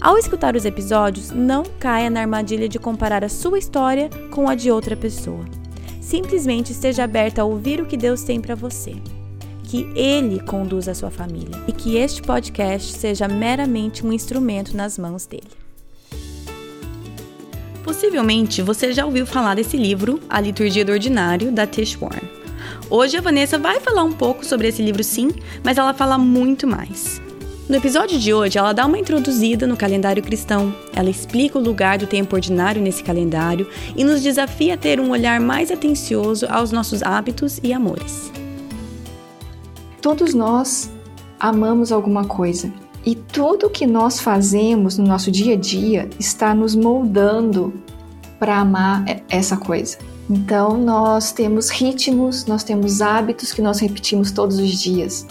Ao escutar os episódios, não caia na armadilha de comparar a sua história com a de outra pessoa. Simplesmente esteja aberta a ouvir o que Deus tem para você. Que Ele conduza a sua família e que este podcast seja meramente um instrumento nas mãos dele. Possivelmente você já ouviu falar desse livro, A Liturgia do Ordinário, da Tish Warren. Hoje a Vanessa vai falar um pouco sobre esse livro sim, mas ela fala muito mais. No episódio de hoje, ela dá uma introduzida no calendário cristão, ela explica o lugar do tempo ordinário nesse calendário e nos desafia a ter um olhar mais atencioso aos nossos hábitos e amores. Todos nós amamos alguma coisa e tudo que nós fazemos no nosso dia a dia está nos moldando para amar essa coisa. Então, nós temos ritmos, nós temos hábitos que nós repetimos todos os dias.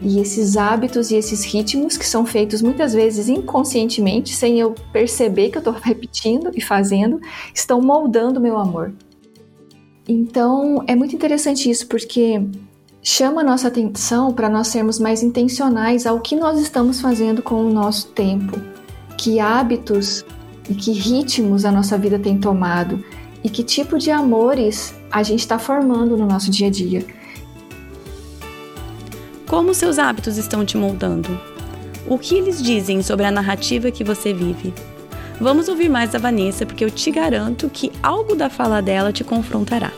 E esses hábitos e esses ritmos, que são feitos muitas vezes inconscientemente, sem eu perceber que eu estou repetindo e fazendo, estão moldando meu amor. Então, é muito interessante isso, porque chama a nossa atenção para nós sermos mais intencionais ao que nós estamos fazendo com o nosso tempo, que hábitos e que ritmos a nossa vida tem tomado e que tipo de amores a gente está formando no nosso dia a dia. Como seus hábitos estão te moldando? O que eles dizem sobre a narrativa que você vive? Vamos ouvir mais da Vanessa, porque eu te garanto que algo da fala dela te confrontará.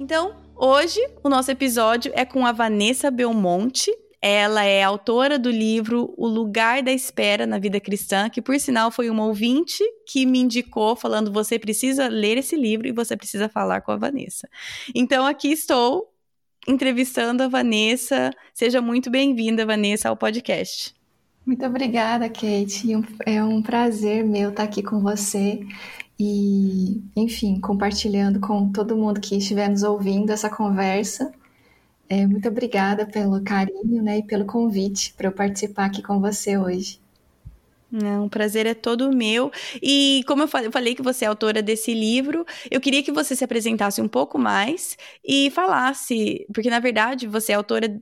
Então, hoje o nosso episódio é com a Vanessa Belmonte. Ela é autora do livro O Lugar da Espera na Vida Cristã, que por sinal foi uma ouvinte que me indicou falando: você precisa ler esse livro e você precisa falar com a Vanessa. Então aqui estou entrevistando a Vanessa. Seja muito bem-vinda, Vanessa, ao podcast. Muito obrigada, Kate. É um prazer meu estar aqui com você e, enfim, compartilhando com todo mundo que estiver nos ouvindo essa conversa. É, muito obrigada pelo carinho né, e pelo convite para eu participar aqui com você hoje. Não, o prazer é todo meu. E como eu falei que você é autora desse livro, eu queria que você se apresentasse um pouco mais e falasse, porque na verdade você é autora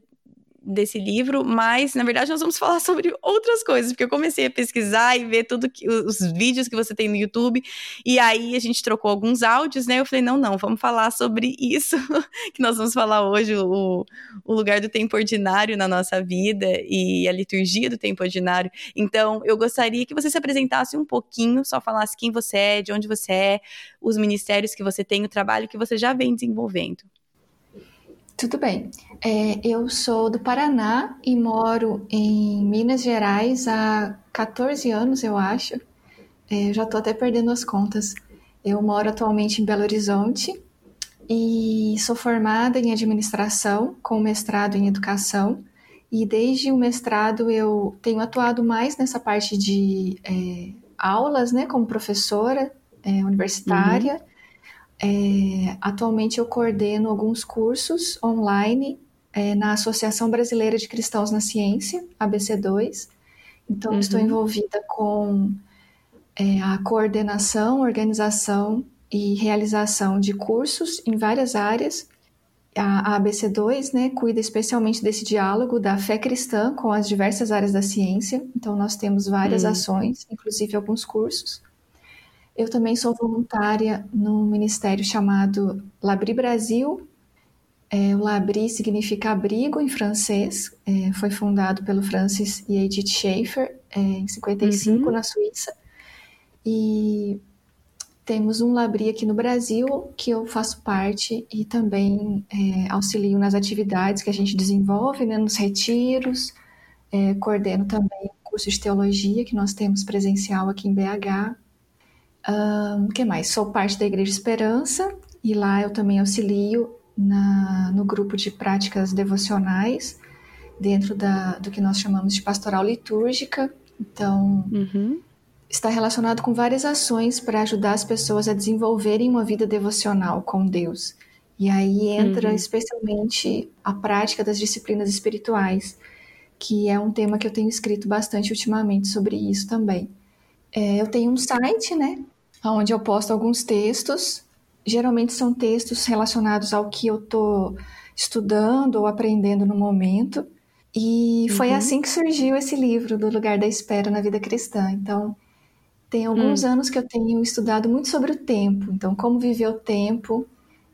desse livro, mas na verdade nós vamos falar sobre outras coisas, porque eu comecei a pesquisar e ver tudo que, os vídeos que você tem no YouTube, e aí a gente trocou alguns áudios, né? Eu falei, não, não, vamos falar sobre isso que nós vamos falar hoje, o, o lugar do tempo ordinário na nossa vida e a liturgia do tempo ordinário. Então, eu gostaria que você se apresentasse um pouquinho, só falasse quem você é, de onde você é, os ministérios que você tem, o trabalho que você já vem desenvolvendo. Tudo bem. É, eu sou do Paraná e moro em Minas Gerais há 14 anos, eu acho. É, já estou até perdendo as contas. Eu moro atualmente em Belo Horizonte e sou formada em administração, com mestrado em educação. E desde o mestrado eu tenho atuado mais nessa parte de é, aulas, né, como professora é, universitária. Uhum é, atualmente eu coordeno alguns cursos online é, na Associação Brasileira de Cristãos na Ciência, ABC2. Então, uhum. estou envolvida com é, a coordenação, organização e realização de cursos em várias áreas. A, a ABC2 né, cuida especialmente desse diálogo da fé cristã com as diversas áreas da ciência. Então, nós temos várias uhum. ações, inclusive alguns cursos. Eu também sou voluntária no ministério chamado Labri Brasil. É, o Labri significa abrigo em francês. É, foi fundado pelo Francis e Edith Schaefer é, em 55 uhum. na Suíça. E temos um Labri aqui no Brasil que eu faço parte e também é, auxilio nas atividades que a gente desenvolve, né, nos retiros. É, coordeno também o curso de teologia que nós temos presencial aqui em BH o que mais? Sou parte da Igreja Esperança e lá eu também auxilio na, no grupo de práticas devocionais dentro da, do que nós chamamos de pastoral litúrgica. Então, uhum. está relacionado com várias ações para ajudar as pessoas a desenvolverem uma vida devocional com Deus. E aí entra uhum. especialmente a prática das disciplinas espirituais, que é um tema que eu tenho escrito bastante ultimamente sobre isso também. É, eu tenho um site, né, onde eu posto alguns textos. Geralmente são textos relacionados ao que eu estou estudando ou aprendendo no momento. E foi uhum. assim que surgiu esse livro, Do Lugar da Espera na Vida Cristã. Então, tem alguns uhum. anos que eu tenho estudado muito sobre o tempo. Então, como viver o tempo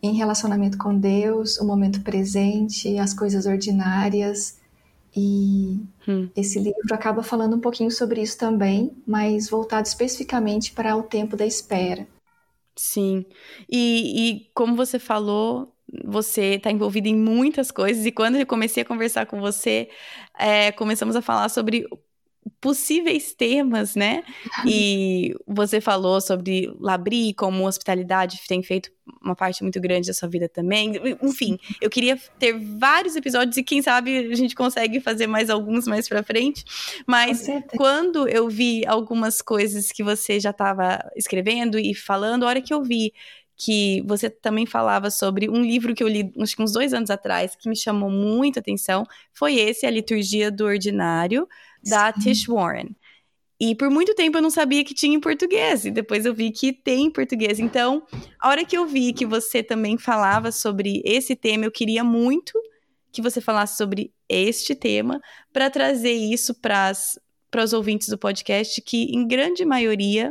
em relacionamento com Deus, o momento presente, as coisas ordinárias. E hum. esse livro acaba falando um pouquinho sobre isso também, mas voltado especificamente para o tempo da espera. Sim. E, e como você falou, você está envolvido em muitas coisas, e quando eu comecei a conversar com você, é, começamos a falar sobre possíveis temas, né? E você falou sobre Labri, como hospitalidade tem feito uma parte muito grande da sua vida também. Enfim, eu queria ter vários episódios e quem sabe a gente consegue fazer mais alguns mais para frente. Mas quando eu vi algumas coisas que você já estava escrevendo e falando, a hora que eu vi que você também falava sobre um livro que eu li que uns dois anos atrás, que me chamou muito atenção, foi esse, A Liturgia do Ordinário, da Sim. Tish Warren. E por muito tempo eu não sabia que tinha em português, e depois eu vi que tem em português. Então, a hora que eu vi que você também falava sobre esse tema, eu queria muito que você falasse sobre este tema, para trazer isso para os ouvintes do podcast, que em grande maioria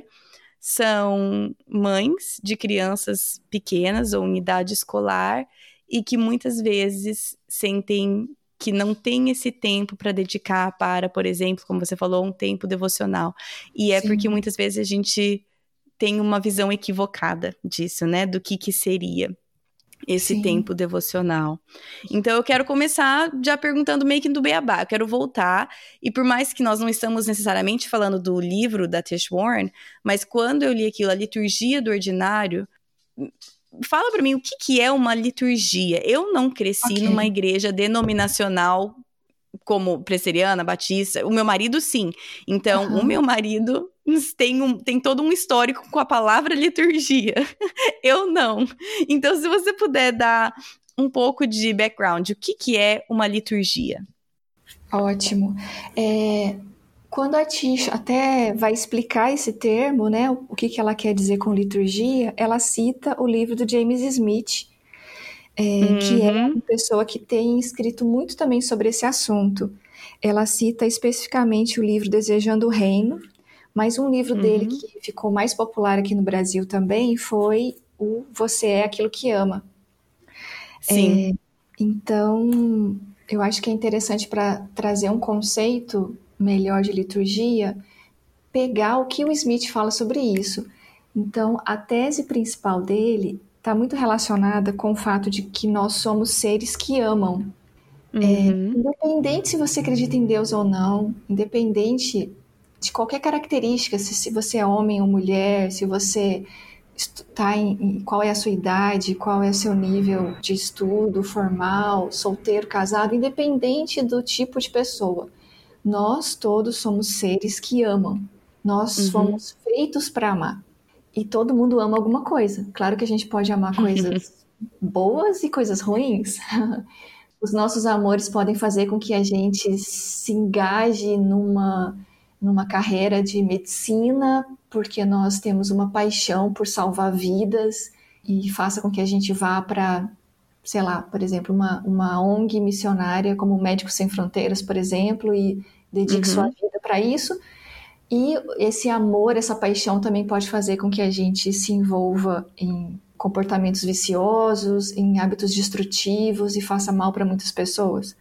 são mães de crianças pequenas ou em idade escolar e que muitas vezes sentem que não tem esse tempo para dedicar para, por exemplo, como você falou, um tempo devocional. E é Sim. porque muitas vezes a gente tem uma visão equivocada disso, né? Do que que seria esse Sim. tempo devocional. Então eu quero começar já perguntando meio que do beabá. Eu quero voltar e por mais que nós não estamos necessariamente falando do livro da Tish Warren, mas quando eu li aquilo, a liturgia do ordinário, fala para mim o que, que é uma liturgia. Eu não cresci okay. numa igreja denominacional como preseriana, batista. O meu marido, sim. Então, uhum. o meu marido tem, um, tem todo um histórico com a palavra liturgia. Eu não. Então, se você puder dar um pouco de background, o que, que é uma liturgia? Ótimo. É, quando a Tish até vai explicar esse termo, né, o que, que ela quer dizer com liturgia, ela cita o livro do James Smith, é, uhum. que é uhum. uma pessoa que tem escrito muito também sobre esse assunto. Ela cita especificamente o livro Desejando o Reino, mas um livro uhum. dele que ficou mais popular aqui no Brasil também foi o Você é Aquilo que Ama. Sim. É, então, eu acho que é interessante para trazer um conceito melhor de liturgia, pegar o que o Smith fala sobre isso. Então, a tese principal dele está muito relacionada com o fato de que nós somos seres que amam. É, uhum. É, independente se você acredita em Deus ou não, independente de qualquer característica, se, se você é homem ou mulher, se você está em, em, qual é a sua idade, qual é o seu nível de estudo formal, solteiro, casado, independente do tipo de pessoa. Nós todos somos seres que amam. Nós uhum. fomos feitos para amar. E todo mundo ama alguma coisa. Claro que a gente pode amar coisas boas e coisas ruins. Os nossos amores podem fazer com que a gente se engaje numa, numa carreira de medicina, porque nós temos uma paixão por salvar vidas e faça com que a gente vá para, sei lá, por exemplo, uma, uma ONG missionária como Médicos Sem Fronteiras, por exemplo, e dedique uhum. sua vida para isso. E esse amor, essa paixão também pode fazer com que a gente se envolva em comportamentos viciosos, em hábitos destrutivos e faça mal para muitas pessoas.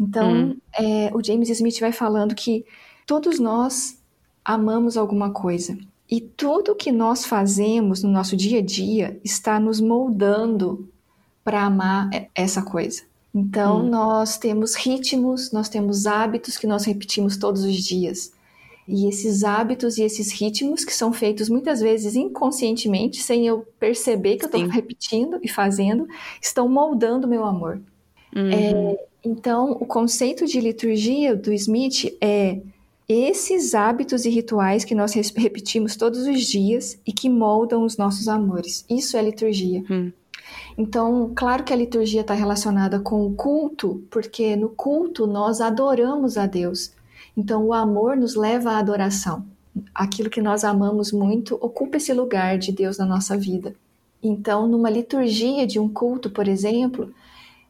Então, uhum. é, o James Smith vai falando que todos nós amamos alguma coisa. E tudo que nós fazemos no nosso dia a dia está nos moldando para amar essa coisa. Então, hum. nós temos ritmos, nós temos hábitos que nós repetimos todos os dias. E esses hábitos e esses ritmos, que são feitos muitas vezes inconscientemente, sem eu perceber que eu estou repetindo e fazendo, estão moldando o meu amor. Uhum. É, Então, o conceito de liturgia do Smith é esses hábitos e rituais que nós repetimos todos os dias e que moldam os nossos amores. Isso é liturgia. Hum. Então, claro que a liturgia está relacionada com o culto, porque no culto nós adoramos a Deus. Então, o amor nos leva à adoração. Aquilo que nós amamos muito ocupa esse lugar de Deus na nossa vida. Então, numa liturgia de um culto, por exemplo,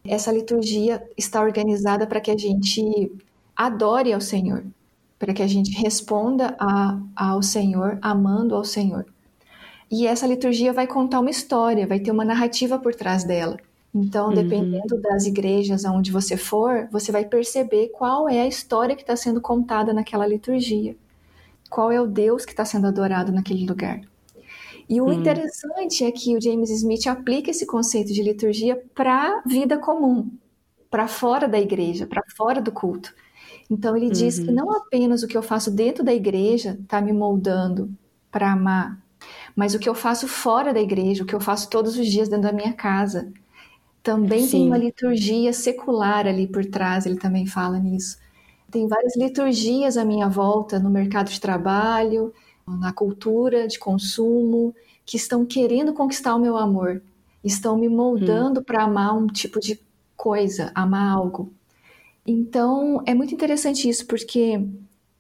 essa liturgia está organizada para que a gente adore ao Senhor, para que a gente responda a, ao Senhor, amando ao Senhor. E essa liturgia vai contar uma história, vai ter uma narrativa por trás dela. Então, uhum. dependendo das igrejas aonde você for, você vai perceber qual é a história que está sendo contada naquela liturgia. Qual é o Deus que está sendo adorado naquele lugar. E o uhum. interessante é que o James Smith aplica esse conceito de liturgia para a vida comum, para fora da igreja, para fora do culto. Então ele diz uhum. que não apenas o que eu faço dentro da igreja está me moldando para amar, mas o que eu faço fora da igreja, o que eu faço todos os dias dentro da minha casa, também Sim. tem uma liturgia secular ali por trás, ele também fala nisso. Tem várias liturgias à minha volta no mercado de trabalho, na cultura de consumo, que estão querendo conquistar o meu amor, estão me moldando hum. para amar um tipo de coisa, amar algo. Então, é muito interessante isso, porque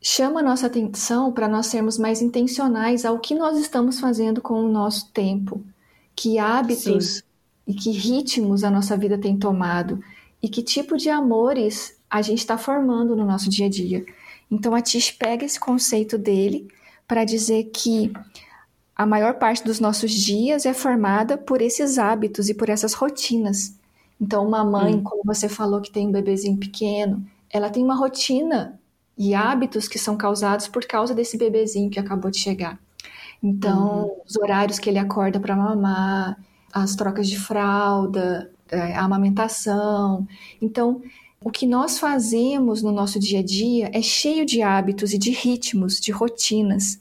chama a nossa atenção para nós sermos mais intencionais ao que nós estamos fazendo com o nosso tempo, que hábitos Sim. e que ritmos a nossa vida tem tomado e que tipo de amores a gente está formando no nosso dia a dia. Então a Tish pega esse conceito dele para dizer que a maior parte dos nossos dias é formada por esses hábitos e por essas rotinas. Então uma mãe, hum. como você falou que tem um bebezinho pequeno, ela tem uma rotina e hábitos que são causados por causa desse bebezinho que acabou de chegar. Então, uhum. os horários que ele acorda para mamar, as trocas de fralda, é, a amamentação. Então, o que nós fazemos no nosso dia a dia é cheio de hábitos e de ritmos, de rotinas.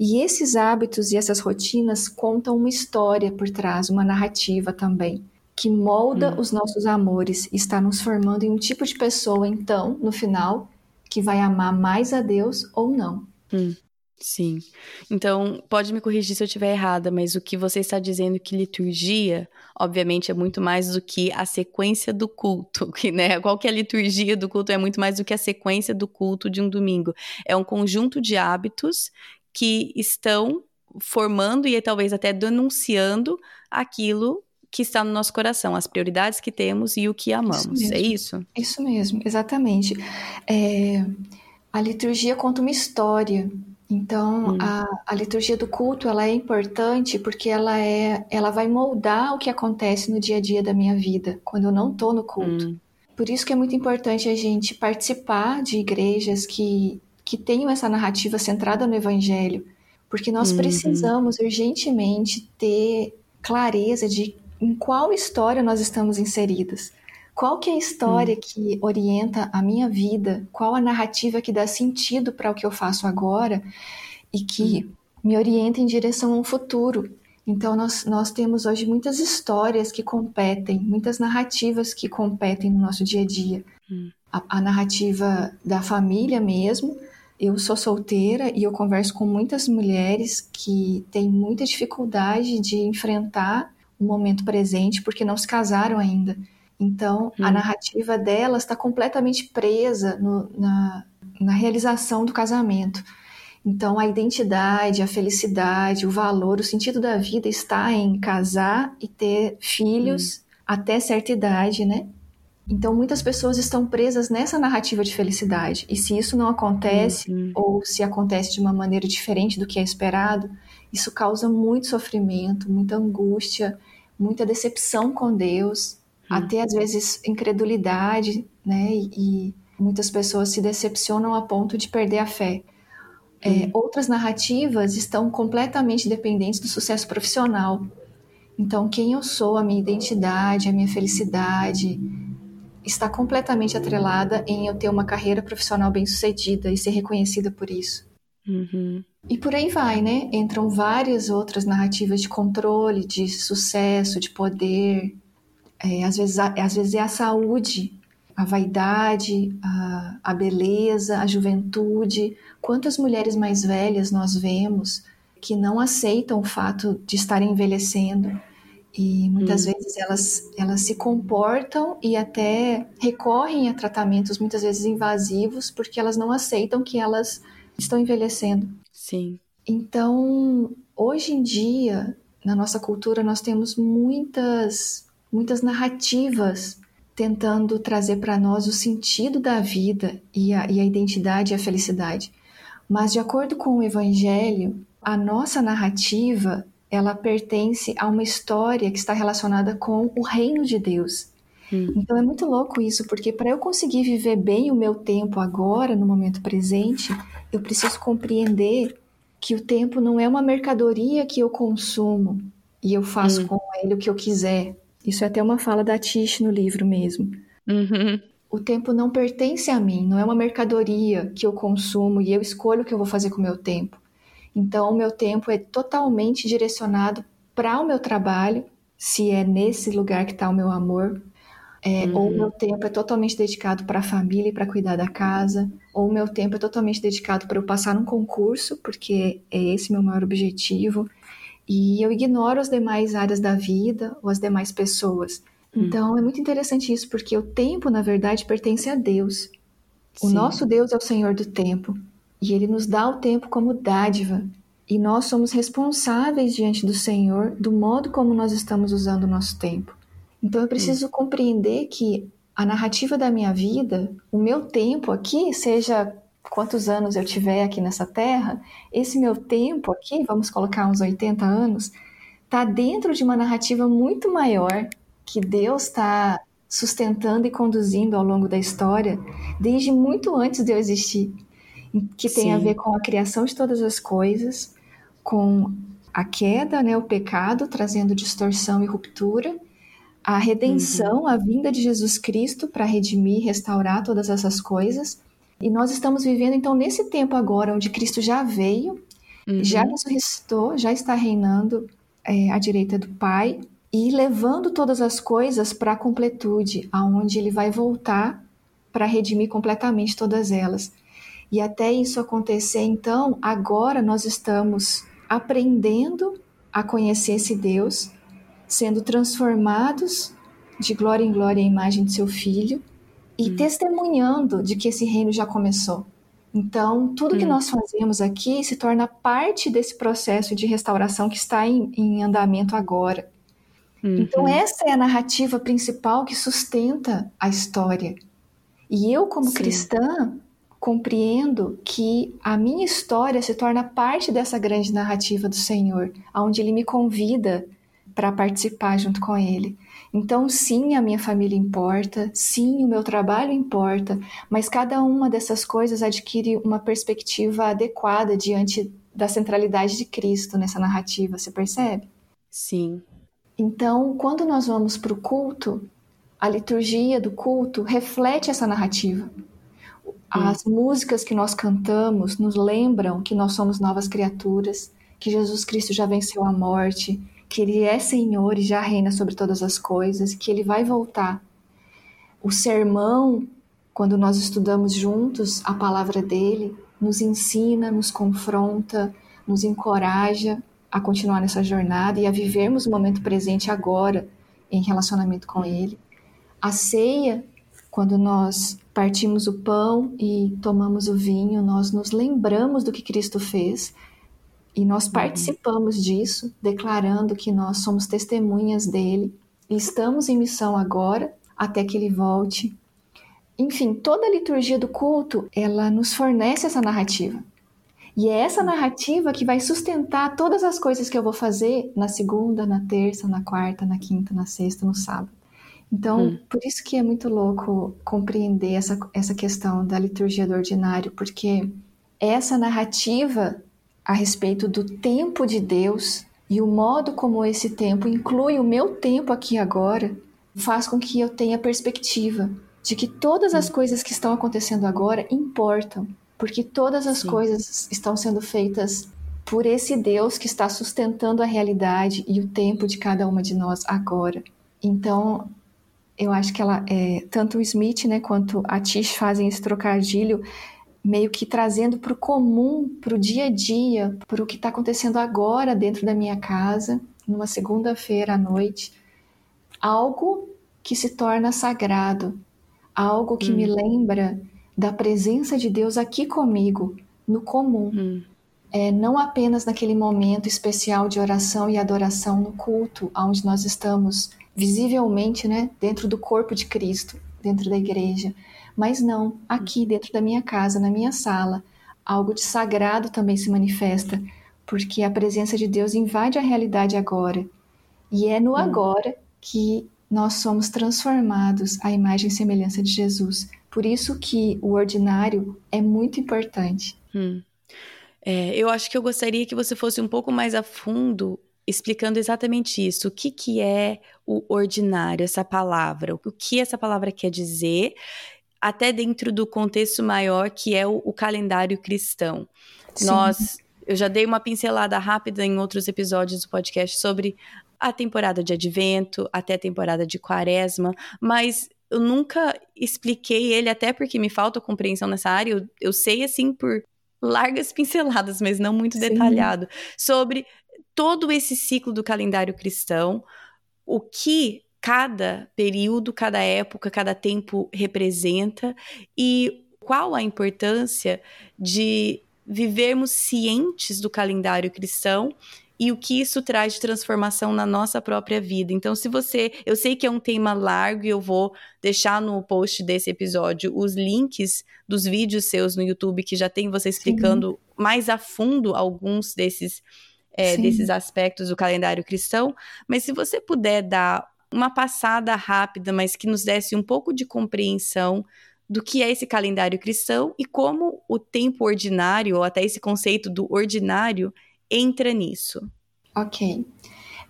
E esses hábitos e essas rotinas contam uma história por trás, uma narrativa também, que molda hum. os nossos amores, está nos formando em um tipo de pessoa, então, no final, que vai amar mais a Deus ou não. Hum, sim. Então, pode me corrigir se eu estiver errada, mas o que você está dizendo que liturgia, obviamente, é muito mais do que a sequência do culto, que, né? Qual que é a liturgia do culto é muito mais do que a sequência do culto de um domingo. É um conjunto de hábitos que estão formando e talvez até denunciando aquilo que está no nosso coração, as prioridades que temos e o que amamos. Isso é isso? Isso mesmo, exatamente. É, a liturgia conta uma história. Então, hum. a, a, liturgia do culto ela é importante porque ela é, ela vai moldar o que acontece no dia a dia da minha vida quando eu não estou no culto. Hum. Por isso que é muito importante a gente participar de igrejas que que tenham essa narrativa centrada no Evangelho, porque nós uhum. precisamos urgentemente ter clareza de em qual história nós estamos inseridas. Qual que é a história hum. que orienta a minha vida? Qual a narrativa que dá sentido para o que eu faço agora e que hum. me orienta em direção a um futuro? Então, nós, nós temos hoje muitas histórias que competem, muitas narrativas que competem no nosso dia a dia. Hum. A, a narrativa da família mesmo. Eu sou solteira e eu converso com muitas mulheres que têm muita dificuldade de enfrentar o momento presente, porque não se casaram ainda. Então, hum. a narrativa delas está completamente presa no, na, na realização do casamento. Então, a identidade, a felicidade, o valor, o sentido da vida está em casar e ter filhos hum. até certa idade, né? Então, muitas pessoas estão presas nessa narrativa de felicidade. E se isso não acontece, uhum. ou se acontece de uma maneira diferente do que é esperado, isso causa muito sofrimento, muita angústia, muita decepção com Deus, hum. até às vezes incredulidade, né? E, e, muitas pessoas se decepcionam a ponto de perder a fé. É, hum. outras narrativas estão completamente dependentes do sucesso profissional. Então, quem eu sou, a minha identidade, a minha felicidade, está completamente atrelada em eu ter uma carreira profissional bem-sucedida e ser reconhecida por isso. Uhum. E por aí vai, né? Entram várias outras narrativas de controle, de sucesso, de poder. É, às, vezes, às vezes é a saúde. a vaidade, a, a beleza, a juventude. Quantas mulheres mais velhas nós vemos que não aceitam o fato de estarem envelhecendo e muitas hum. vezes elas, elas se comportam e até recorrem a tratamentos muitas vezes invasivos porque elas não aceitam que elas estão envelhecendo. Sim. Então, hoje em dia, na nossa cultura, nós temos muitas, muitas narrativas tentando trazer para nós o sentido da vida e a, e a identidade e a felicidade. Mas, de acordo com o Evangelho, a nossa narrativa ela pertence a uma história que está relacionada com o reino de Deus. Hum. Então é muito louco isso, porque para eu conseguir viver bem o meu tempo agora, no momento presente, eu preciso compreender que o tempo não é uma mercadoria que eu consumo e eu faço hum. com ele o que eu quiser. Isso é até uma fala da Tish no livro mesmo. Uhum. O tempo não pertence a mim, não é uma mercadoria que eu consumo e eu escolho o que eu vou fazer com o meu tempo. Então, o meu tempo é totalmente direcionado para o meu trabalho, se é nesse lugar que está o meu amor, é, uhum. ou o meu tempo é totalmente dedicado para a família e para cuidar da casa, ou o meu tempo é totalmente dedicado para eu passar num concurso, porque é esse meu maior objetivo, e eu ignoro as demais áreas da vida ou as demais pessoas. Uhum. Então é muito interessante isso, porque o tempo, na verdade, pertence a Deus. O Sim. nosso Deus é o Senhor do tempo. E Ele nos dá o tempo como dádiva. E nós somos responsáveis diante do Senhor do modo como nós estamos usando o nosso tempo. Então eu preciso compreender que a narrativa da minha vida, o meu tempo aqui, seja quantos anos eu tiver aqui nessa terra, esse meu tempo aqui, vamos colocar uns 80 anos, está dentro de uma narrativa muito maior que Deus está sustentando e conduzindo ao longo da história, desde muito antes de eu existir que tem Sim. a ver com a criação de todas as coisas, com a queda, né, o pecado, trazendo distorção e ruptura, a redenção, uhum. a vinda de Jesus Cristo para redimir, restaurar todas essas coisas. E nós estamos vivendo então nesse tempo agora onde Cristo já veio, uhum. já ressuscitou, já está reinando é, à direita do Pai e levando todas as coisas para a completude, aonde ele vai voltar para redimir completamente todas elas. E até isso acontecer, então, agora nós estamos aprendendo a conhecer esse Deus, sendo transformados de glória em glória à imagem de seu filho e hum. testemunhando de que esse reino já começou. Então, tudo hum. que nós fazemos aqui se torna parte desse processo de restauração que está em, em andamento agora. Uhum. Então, essa é a narrativa principal que sustenta a história. E eu, como Sim. cristã, compreendo que a minha história se torna parte dessa grande narrativa do Senhor, onde Ele me convida para participar junto com Ele. Então, sim, a minha família importa, sim, o meu trabalho importa, mas cada uma dessas coisas adquire uma perspectiva adequada diante da centralidade de Cristo nessa narrativa, você percebe? Sim. Então, quando nós vamos para o culto, a liturgia do culto reflete essa narrativa. As músicas que nós cantamos nos lembram que nós somos novas criaturas, que Jesus Cristo já venceu a morte, que Ele é Senhor e já reina sobre todas as coisas, que Ele vai voltar. O sermão, quando nós estudamos juntos a palavra dele, nos ensina, nos confronta, nos encoraja a continuar nessa jornada e a vivermos o momento presente agora em relacionamento com Ele. A ceia quando nós partimos o pão e tomamos o vinho, nós nos lembramos do que Cristo fez e nós uhum. participamos disso, declarando que nós somos testemunhas dele e estamos em missão agora até que ele volte. Enfim, toda a liturgia do culto, ela nos fornece essa narrativa. E é essa narrativa que vai sustentar todas as coisas que eu vou fazer na segunda, na terça, na quarta, na quinta, na sexta, no sábado. Então, hum. por isso que é muito louco compreender essa, essa questão da liturgia do ordinário, porque essa narrativa a respeito do tempo de Deus e o modo como esse tempo inclui o meu tempo aqui agora, faz com que eu tenha perspectiva de que todas as hum. coisas que estão acontecendo agora importam, porque todas as Sim. coisas estão sendo feitas por esse Deus que está sustentando a realidade e o tempo de cada uma de nós agora. Então, eu acho que ela, é, tanto o Smith né, quanto a Tish fazem esse trocadilho meio que trazendo para o comum, para o dia a dia, para o que está acontecendo agora dentro da minha casa, numa segunda-feira à noite, algo que se torna sagrado, algo que hum. me lembra da presença de Deus aqui comigo, no comum. Hum. É, não apenas naquele momento especial de oração e adoração no culto, onde nós estamos visivelmente né, dentro do corpo de Cristo, dentro da igreja, mas não aqui dentro da minha casa, na minha sala. Algo de sagrado também se manifesta, porque a presença de Deus invade a realidade agora. E é no hum. agora que nós somos transformados à imagem e semelhança de Jesus. Por isso que o ordinário é muito importante. Hum. É, eu acho que eu gostaria que você fosse um pouco mais a fundo explicando exatamente isso. O que, que é o ordinário, essa palavra? O que essa palavra quer dizer, até dentro do contexto maior que é o, o calendário cristão. Sim. Nós, eu já dei uma pincelada rápida em outros episódios do podcast sobre a temporada de advento, até a temporada de quaresma, mas eu nunca expliquei ele, até porque me falta compreensão nessa área. Eu, eu sei, assim, por largas pinceladas, mas não muito Sim. detalhado, sobre todo esse ciclo do calendário cristão, o que cada período, cada época, cada tempo representa e qual a importância de vivermos cientes do calendário cristão e o que isso traz de transformação na nossa própria vida. Então, se você, eu sei que é um tema largo e eu vou deixar no post desse episódio os links dos vídeos seus no YouTube que já tem você explicando Sim. mais a fundo alguns desses é, desses aspectos do calendário cristão, mas se você puder dar uma passada rápida, mas que nos desse um pouco de compreensão do que é esse calendário cristão e como o tempo ordinário, ou até esse conceito do ordinário, entra nisso. Ok.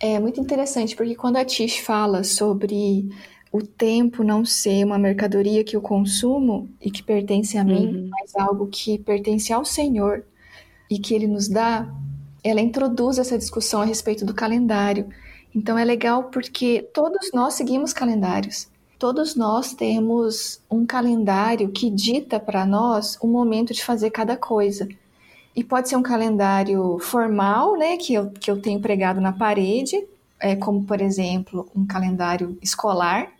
É muito interessante, porque quando a Tish fala sobre o tempo não ser uma mercadoria que eu consumo e que pertence a mim, uhum. mas algo que pertence ao Senhor e que Ele nos dá, ela introduz essa discussão a respeito do calendário. Então é legal porque todos nós seguimos calendários. Todos nós temos um calendário que dita para nós o momento de fazer cada coisa. E pode ser um calendário formal, né, que eu, que eu tenho pregado na parede, é, como, por exemplo, um calendário escolar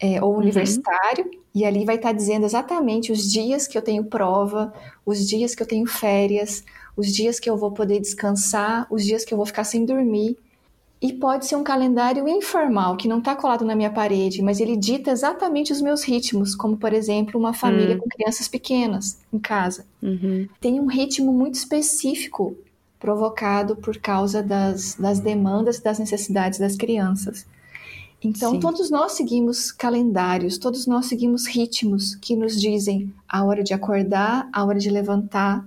é, ou uhum. universitário, uhum. e ali vai estar tá dizendo exatamente os dias que eu tenho prova, os dias que eu tenho férias, os dias que eu vou poder descansar, os dias que eu vou ficar sem dormir. E pode ser um calendário informal, que não está colado na minha parede, mas ele dita exatamente os meus ritmos, como, por exemplo, uma família hum. com crianças pequenas em casa. Uhum. Tem um ritmo muito específico provocado por causa das, das demandas e das necessidades das crianças. Então, Sim. todos nós seguimos calendários, todos nós seguimos ritmos que nos dizem a hora de acordar, a hora de levantar,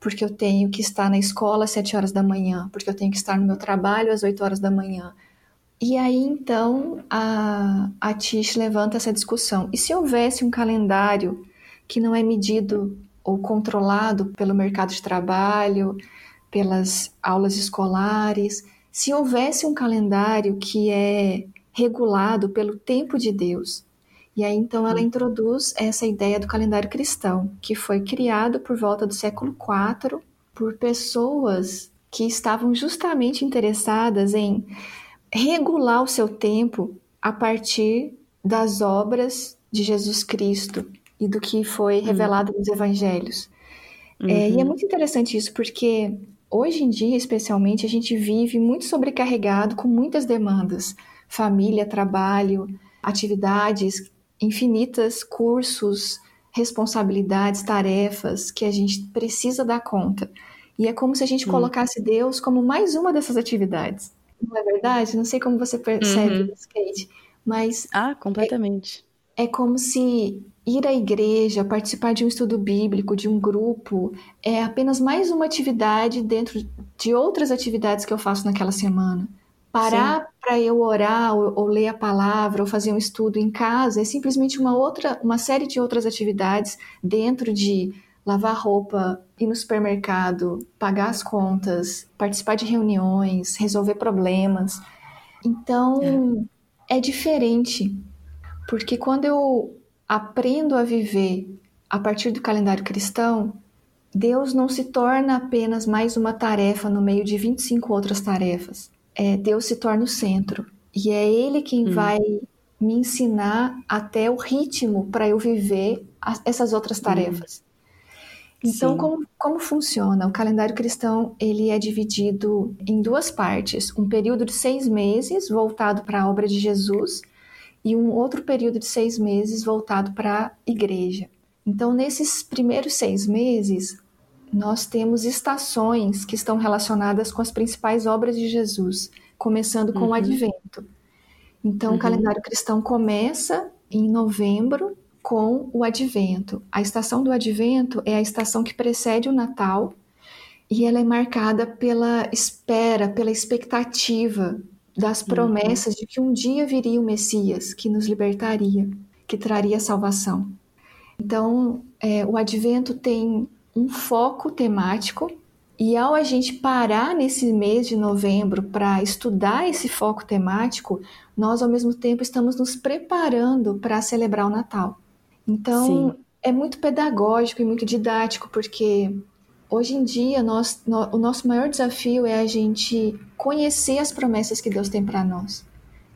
porque eu tenho que estar na escola às 7 horas da manhã, porque eu tenho que estar no meu trabalho às 8 horas da manhã. E aí então a, a Tish levanta essa discussão. E se houvesse um calendário que não é medido ou controlado pelo mercado de trabalho, pelas aulas escolares, se houvesse um calendário que é regulado pelo tempo de Deus, e aí então ela hum. introduz essa ideia do calendário cristão, que foi criado por volta do século IV por pessoas que estavam justamente interessadas em regular o seu tempo a partir das obras de Jesus Cristo e do que foi hum. revelado nos evangelhos. Uhum. É, e é uhum. muito interessante isso, porque hoje em dia, especialmente, a gente vive muito sobrecarregado com muitas demandas: família, trabalho, atividades infinitas cursos, responsabilidades, tarefas que a gente precisa dar conta. E é como se a gente hum. colocasse Deus como mais uma dessas atividades. Não é verdade? Não sei como você percebe uhum. isso, Kate, mas. Ah, completamente. É, é como se ir à igreja, participar de um estudo bíblico, de um grupo, é apenas mais uma atividade dentro de outras atividades que eu faço naquela semana. Parar para eu orar ou, ou, ler a palavra ou fazer um estudo em casa é simplesmente uma outra, uma série de outras atividades dentro de lavar roupa, ir no supermercado, pagar as contas, participar de reuniões, resolver problemas. Então é, é diferente Porque quando eu aprendo a viver a partir do calendário cristão, Deus não se torna apenas mais uma tarefa no meio de 25 outras tarefas. É, Deus se torna o centro. E é Ele quem hum. vai me ensinar até o ritmo para eu viver essas outras hum. tarefas. Hum. Então, como, como funciona? O calendário cristão ele é dividido em duas partes: um período de seis meses voltado para a obra de Jesus e um outro período de seis meses voltado para a igreja. Então, nesses primeiros seis meses, nós temos estações que estão relacionadas com as principais obras de Jesus, começando com uhum. o Advento. Então, uhum. o calendário cristão começa em novembro com o Advento. A estação do Advento é a estação que precede o Natal e ela é marcada pela espera, pela expectativa das uhum. promessas uhum. de que um dia viria o Messias que nos libertaria, que traria salvação. Então, é, o Advento tem um foco temático e ao a gente parar nesse mês de novembro para estudar esse foco temático, nós ao mesmo tempo estamos nos preparando para celebrar o Natal. Então, Sim. é muito pedagógico e muito didático, porque hoje em dia nós, no, o nosso maior desafio é a gente conhecer as promessas que Deus tem para nós.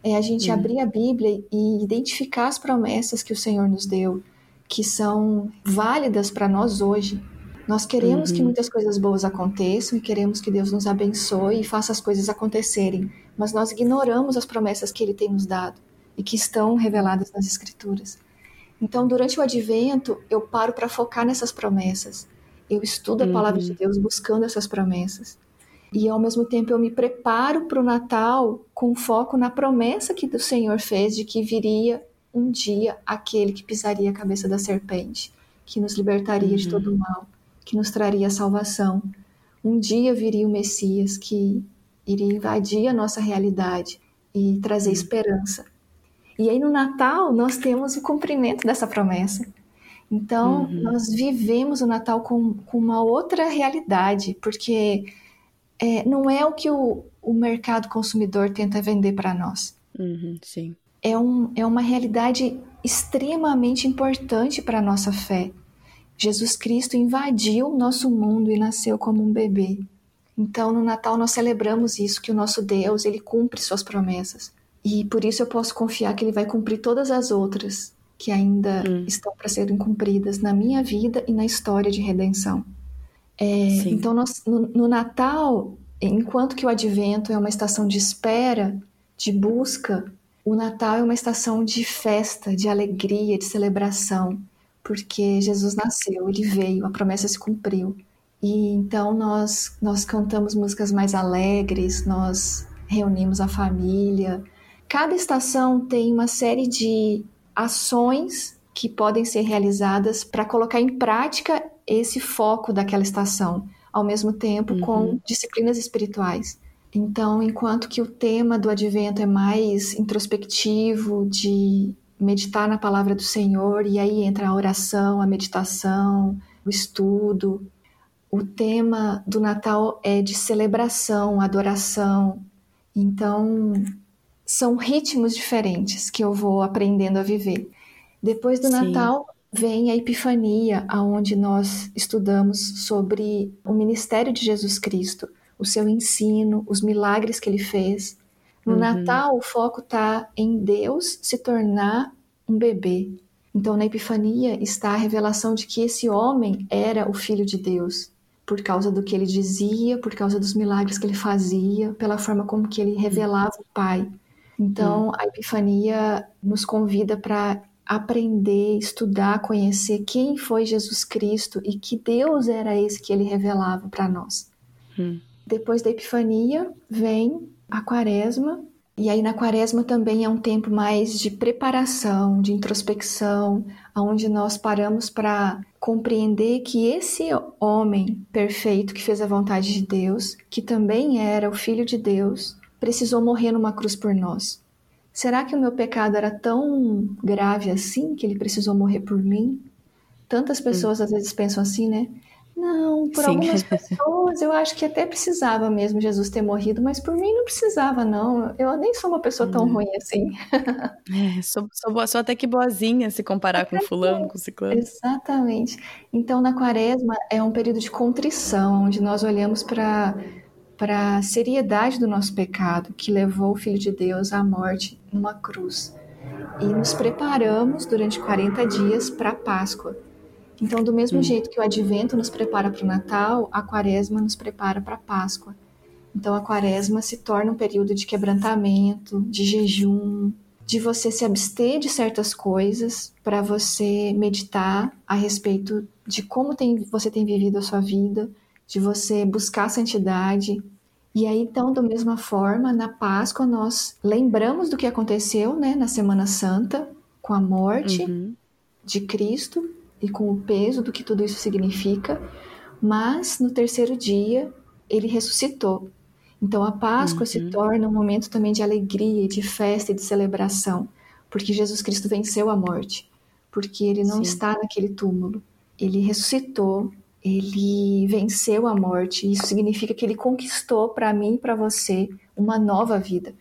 É a gente abrir a Bíblia e identificar as promessas que o Senhor nos deu, que são válidas para nós hoje. Nós queremos uhum. que muitas coisas boas aconteçam e queremos que Deus nos abençoe e faça as coisas acontecerem, mas nós ignoramos as promessas que Ele tem nos dado e que estão reveladas nas Escrituras. Então, durante o advento, eu paro para focar nessas promessas. Eu estudo a palavra de uhum. Deus buscando essas promessas. E ao mesmo tempo eu me preparo para o Natal com foco na promessa que o Senhor fez de que viria um dia aquele que pisaria a cabeça da serpente, que nos libertaria uhum. de todo o mal, que nos traria salvação. Um dia viria o Messias que iria invadir a nossa realidade e trazer esperança. E aí no Natal nós temos o cumprimento dessa promessa. Então uhum. nós vivemos o Natal com, com uma outra realidade, porque é, não é o que o, o mercado consumidor tenta vender para nós. Uhum, sim é, um, é uma realidade extremamente importante para a nossa fé. Jesus Cristo invadiu o nosso mundo e nasceu como um bebê. Então, no Natal nós celebramos isso, que o nosso Deus, ele cumpre suas promessas. E por isso eu posso confiar que ele vai cumprir todas as outras que ainda hum. estão para serem cumpridas na minha vida e na história de redenção. É, então, nós, no, no Natal, enquanto que o Advento é uma estação de espera, de busca, o Natal é uma estação de festa, de alegria, de celebração, porque Jesus nasceu, ele veio, a promessa se cumpriu. E então nós nós cantamos músicas mais alegres, nós reunimos a família. Cada estação tem uma série de ações que podem ser realizadas para colocar em prática esse foco daquela estação, ao mesmo tempo uhum. com disciplinas espirituais. Então, enquanto que o tema do advento é mais introspectivo, de meditar na palavra do Senhor, e aí entra a oração, a meditação, o estudo. O tema do Natal é de celebração, adoração. Então, são ritmos diferentes que eu vou aprendendo a viver. Depois do Sim. Natal vem a Epifania, aonde nós estudamos sobre o ministério de Jesus Cristo o seu ensino, os milagres que ele fez. No uhum. Natal, o foco está em Deus se tornar um bebê. Então, na Epifania está a revelação de que esse homem era o filho de Deus, por causa do que ele dizia, por causa dos milagres que ele fazia, pela forma como que ele revelava o Pai. Então, uhum. a Epifania nos convida para aprender, estudar, conhecer quem foi Jesus Cristo e que Deus era esse que ele revelava para nós. Hum. Depois da Epifania vem a Quaresma, e aí na Quaresma também é um tempo mais de preparação, de introspecção, onde nós paramos para compreender que esse homem perfeito que fez a vontade de Deus, que também era o filho de Deus, precisou morrer numa cruz por nós. Será que o meu pecado era tão grave assim que ele precisou morrer por mim? Tantas pessoas hum. às vezes pensam assim, né? Não, por Sim. algumas pessoas eu acho que até precisava mesmo Jesus ter morrido, mas por mim não precisava, não. Eu nem sou uma pessoa tão hum. ruim assim. É, sou, sou, sou, até que boazinha se comparar com fulano, com ciclano. Exatamente. Então, na quaresma é um período de contrição, onde nós olhamos para para a seriedade do nosso pecado que levou o Filho de Deus à morte numa cruz. E nos preparamos durante 40 dias para a Páscoa. Então, do mesmo hum. jeito que o advento nos prepara para o Natal, a quaresma nos prepara para a Páscoa. Então, a quaresma se torna um período de quebrantamento, de jejum, de você se abster de certas coisas para você meditar a respeito de como tem, você tem vivido a sua vida, de você buscar santidade. E aí, então, da mesma forma, na Páscoa, nós lembramos do que aconteceu né, na Semana Santa, com a morte uhum. de Cristo e com o peso do que tudo isso significa, mas no terceiro dia ele ressuscitou. Então a Páscoa uhum. se torna um momento também de alegria, de festa e de celebração, porque Jesus Cristo venceu a morte, porque ele não Sim. está naquele túmulo, ele ressuscitou ele venceu a morte. Isso significa que ele conquistou para mim e para você uma nova vida.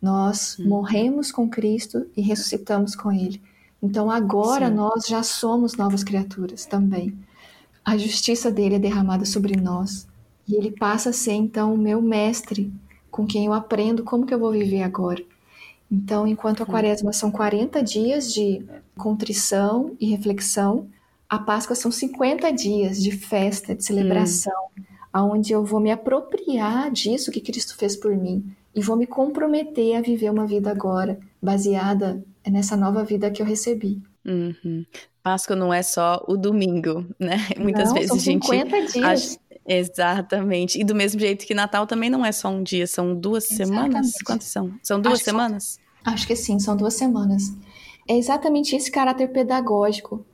Nós hum. morremos com Cristo e ressuscitamos com Ele. Então agora Sim. nós já somos novas criaturas também. A justiça dele é derramada sobre nós e ele passa a ser então o meu mestre, com quem eu aprendo como que eu vou viver agora. Então, enquanto a quaresma são 40 dias de contrição e reflexão, a Páscoa são 50 dias de festa, de celebração, hum. onde eu vou me apropriar disso que Cristo fez por mim e vou me comprometer a viver uma vida agora, baseada nessa nova vida que eu recebi. Uhum. Páscoa não é só o domingo, né? Muitas não, vezes são a gente. 50 dias. Exatamente. E do mesmo jeito que Natal também não é só um dia, são duas Exatamente. semanas? Quantas são? São duas Acho semanas? Que... Acho que sim, são duas semanas. É exatamente esse caráter pedagógico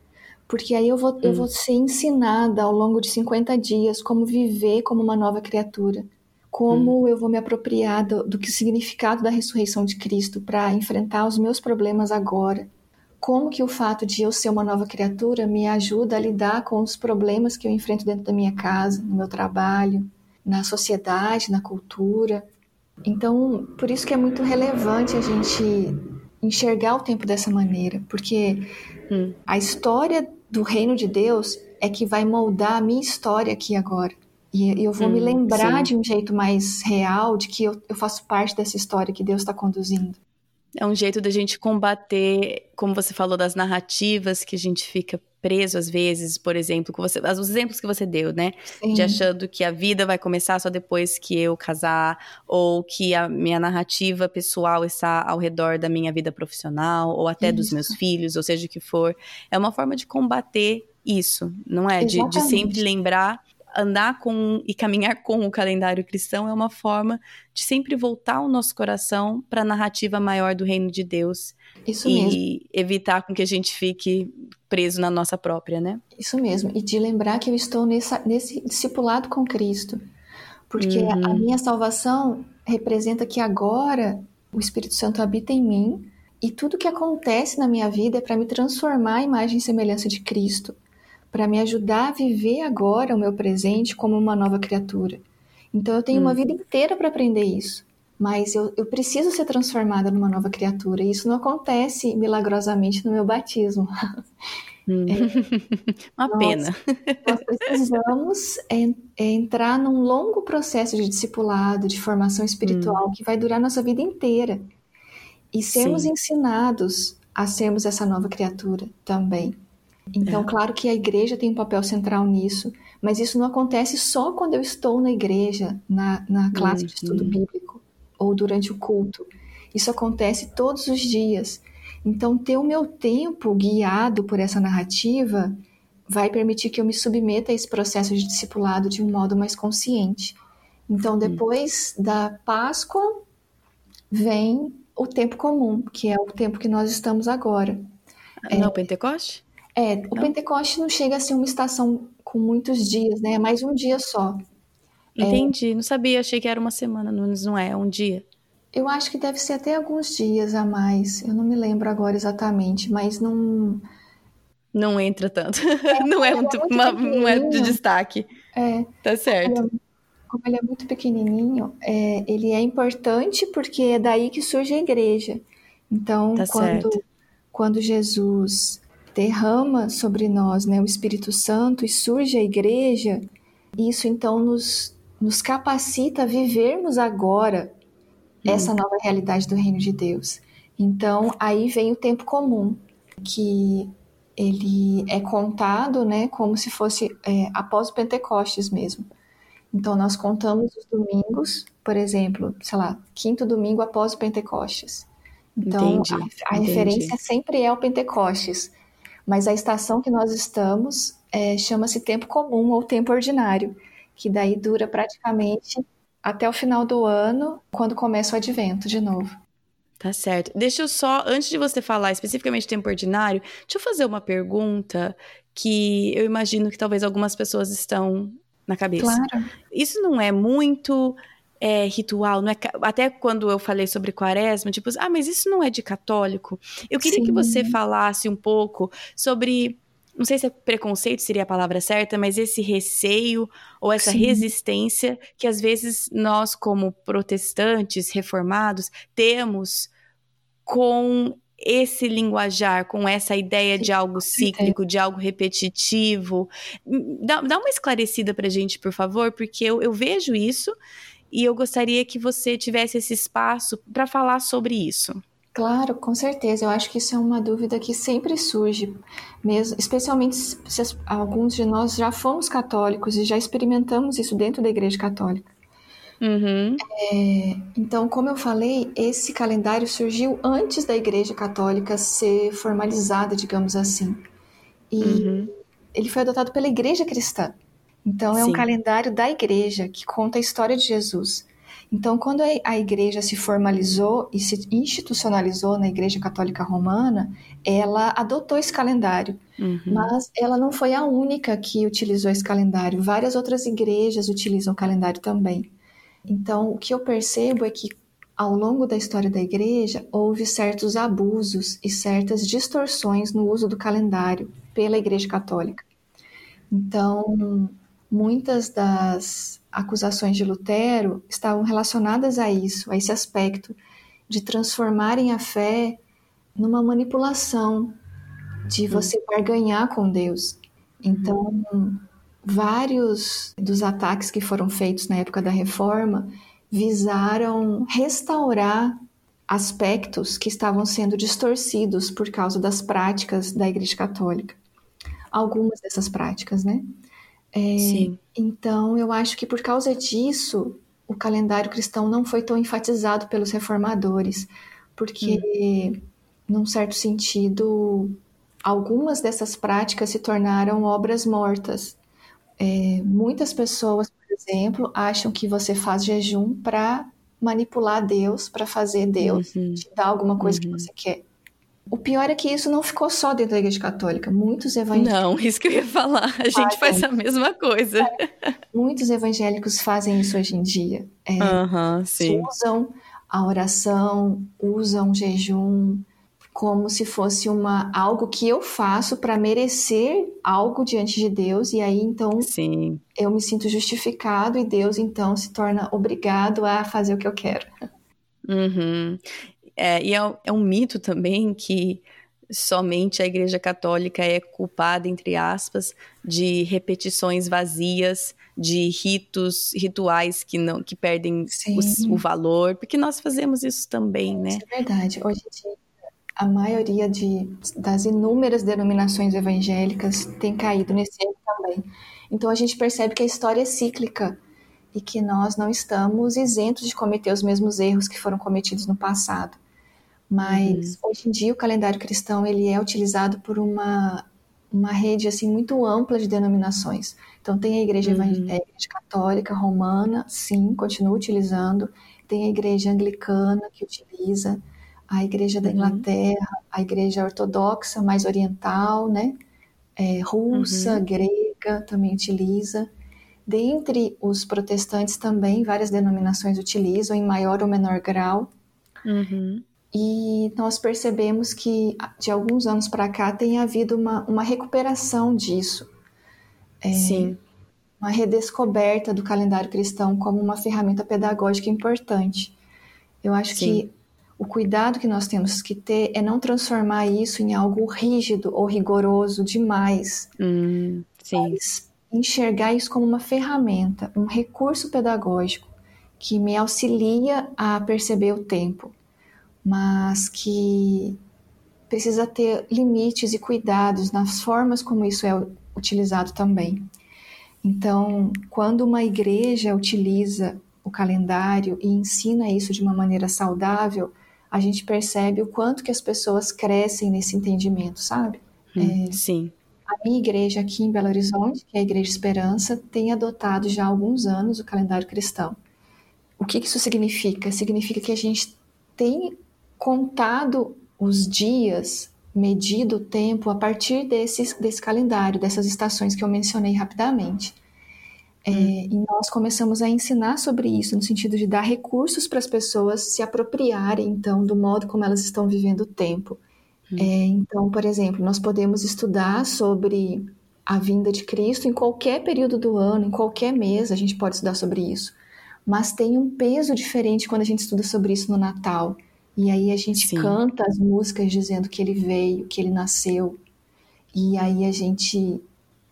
porque aí eu vou, hum. eu vou ser ensinada ao longo de 50 dias como viver como uma nova criatura, como hum. eu vou me apropriar do, do que significado da ressurreição de Cristo para enfrentar os meus problemas agora, como que o fato de eu ser uma nova criatura me ajuda a lidar com os problemas que eu enfrento dentro da minha casa, no meu trabalho, na sociedade, na cultura. Então, por isso que é muito relevante a gente enxergar o tempo dessa maneira, porque hum. a história do reino de Deus é que vai moldar a minha história aqui agora. E eu vou hum, me lembrar sim. de um jeito mais real de que eu, eu faço parte dessa história que Deus está conduzindo. É um jeito da gente combater, como você falou, das narrativas que a gente fica preso às vezes, por exemplo, com você, os exemplos que você deu, né? Sim. De achando que a vida vai começar só depois que eu casar, ou que a minha narrativa pessoal está ao redor da minha vida profissional, ou até isso. dos meus filhos, ou seja o que for. É uma forma de combater isso, não é? De, de, sempre lembrar andar com e caminhar com o calendário cristão é uma forma de sempre voltar o nosso coração para a narrativa maior do reino de Deus. Isso e mesmo. evitar com que a gente fique preso na nossa própria, né? Isso mesmo. E de lembrar que eu estou nessa, nesse discipulado com Cristo. Porque uhum. a minha salvação representa que agora o Espírito Santo habita em mim e tudo que acontece na minha vida é para me transformar à imagem e semelhança de Cristo para me ajudar a viver agora o meu presente como uma nova criatura. Então eu tenho hum. uma vida inteira para aprender isso, mas eu, eu preciso ser transformada numa nova criatura e isso não acontece milagrosamente no meu batismo. Hum. É, uma nós, pena. Nós precisamos entrar num longo processo de discipulado, de formação espiritual hum. que vai durar nossa vida inteira e sermos Sim. ensinados a sermos essa nova criatura também. Então, é. claro que a igreja tem um papel central nisso, mas isso não acontece só quando eu estou na igreja, na, na classe uhum. de estudo uhum. bíblico ou durante o culto. Isso acontece todos os dias. Então, ter o meu tempo guiado por essa narrativa vai permitir que eu me submeta a esse processo de discipulado de um modo mais consciente. Então, depois uhum. da Páscoa, vem o tempo comum, que é o tempo que nós estamos agora. Não é Pentecoste? É, o não? Pentecoste não chega a ser uma estação com muitos dias, né? É mais um dia só. É. Entendi, é, não sabia, achei que era uma semana, não, não é, é um dia. Eu acho que deve ser até alguns dias a mais, eu não me lembro agora exatamente, mas não. Não entra tanto. É, não, é muito, é muito uma, não é de destaque. É. Tá certo. Como ele é muito pequenininho, é, ele é importante porque é daí que surge a igreja. Então, tá quando, quando Jesus derrama sobre nós né, o Espírito Santo e surge a igreja, isso então nos, nos capacita a vivermos agora hum. essa nova realidade do reino de Deus. Então, aí vem o tempo comum, que ele é contado né, como se fosse é, após o Pentecostes mesmo. Então, nós contamos os domingos, por exemplo, sei lá, quinto domingo após o Pentecostes. Então, entendi, a, a referência sempre é o Pentecostes, mas a estação que nós estamos é, chama-se tempo comum ou tempo ordinário, que daí dura praticamente até o final do ano, quando começa o advento de novo. Tá certo. Deixa eu só, antes de você falar especificamente tempo ordinário, deixa eu fazer uma pergunta que eu imagino que talvez algumas pessoas estão na cabeça. Claro. Isso não é muito é, ritual, não é, até quando eu falei sobre quaresma, tipo, ah, mas isso não é de católico. Eu queria Sim. que você falasse um pouco sobre, não sei se é preconceito seria a palavra certa, mas esse receio ou essa Sim. resistência que às vezes nós, como protestantes reformados, temos com esse linguajar, com essa ideia de algo cíclico, de algo repetitivo. Dá, dá uma esclarecida para gente, por favor, porque eu, eu vejo isso e eu gostaria que você tivesse esse espaço para falar sobre isso. Claro, com certeza. Eu acho que isso é uma dúvida que sempre surge, mesmo, especialmente se alguns de nós já fomos católicos e já experimentamos isso dentro da Igreja Católica. Uhum. É, então, como eu falei, esse calendário surgiu antes da Igreja Católica ser formalizada, digamos assim. E uhum. ele foi adotado pela Igreja Cristã. Então, é Sim. um calendário da Igreja que conta a história de Jesus. Então, quando a Igreja se formalizou e se institucionalizou na Igreja Católica Romana, ela adotou esse calendário. Uhum. Mas ela não foi a única que utilizou esse calendário. Várias outras igrejas utilizam o calendário também. Então, o que eu percebo é que ao longo da história da igreja houve certos abusos e certas distorções no uso do calendário pela Igreja Católica. Então, muitas das acusações de Lutero estavam relacionadas a isso, a esse aspecto de transformarem a fé numa manipulação, de você barganhar com Deus. Então, vários dos ataques que foram feitos na época da reforma visaram restaurar aspectos que estavam sendo distorcidos por causa das práticas da Igreja Católica. Algumas dessas práticas, né? É, Sim. Então, eu acho que por causa disso, o calendário cristão não foi tão enfatizado pelos reformadores, porque, hum. num certo sentido, algumas dessas práticas se tornaram obras mortas é, muitas pessoas, por exemplo, acham que você faz jejum para manipular Deus, para fazer Deus uhum. te dar alguma coisa uhum. que você quer. O pior é que isso não ficou só dentro da Igreja Católica. Muitos evangélicos. Não, isso que eu ia falar. A gente faz a mesma coisa. É, muitos evangélicos fazem isso hoje em dia. É, uhum, usam a oração, usam jejum, como se fosse uma algo que eu faço para merecer algo diante de Deus e aí então Sim. eu me sinto justificado e Deus então se torna obrigado a fazer o que eu quero. Uhum. É, e é, é um mito também que somente a Igreja Católica é culpada, entre aspas, de repetições vazias, de ritos, rituais que não que perdem o, o, valor, porque nós fazemos isso também, né? Isso é verdade. Hoje em dia a maioria de, das inúmeras denominações evangélicas tem caído nesse erro também. Então a gente percebe que a história é cíclica e que nós não estamos isentos de cometer os mesmos erros que foram cometidos no passado. Mas uhum. hoje em dia o calendário cristão ele é utilizado por uma uma rede assim muito ampla de denominações. Então tem a igreja, uhum. a igreja católica romana, sim, continua utilizando. Tem a igreja anglicana que utiliza a Igreja da uhum. Inglaterra, uhum. a Igreja Ortodoxa mais oriental, né? É, russa, uhum. grega também utiliza. Dentre os protestantes também várias denominações utilizam em maior ou menor grau. Uhum. E nós percebemos que de alguns anos para cá tem havido uma, uma recuperação disso. É, Sim. Uma redescoberta do calendário cristão como uma ferramenta pedagógica importante. Eu acho Sim. que o cuidado que nós temos que ter é não transformar isso em algo rígido ou rigoroso demais. Hum, sim. Mas enxergar isso como uma ferramenta, um recurso pedagógico que me auxilia a perceber o tempo, mas que precisa ter limites e cuidados nas formas como isso é utilizado também. Então, quando uma igreja utiliza o calendário e ensina isso de uma maneira saudável, a gente percebe o quanto que as pessoas crescem nesse entendimento, sabe? Hum, é, sim. A minha igreja aqui em Belo Horizonte, que é a Igreja Esperança, tem adotado já há alguns anos o calendário cristão. O que isso significa? Significa que a gente tem contado os dias, medido o tempo a partir desse, desse calendário, dessas estações que eu mencionei rapidamente. É, hum. E nós começamos a ensinar sobre isso, no sentido de dar recursos para as pessoas se apropriarem, então, do modo como elas estão vivendo o tempo. Hum. É, então, por exemplo, nós podemos estudar sobre a vinda de Cristo em qualquer período do ano, em qualquer mês, a gente pode estudar sobre isso. Mas tem um peso diferente quando a gente estuda sobre isso no Natal. E aí a gente Sim. canta as músicas dizendo que ele veio, que ele nasceu. E aí a gente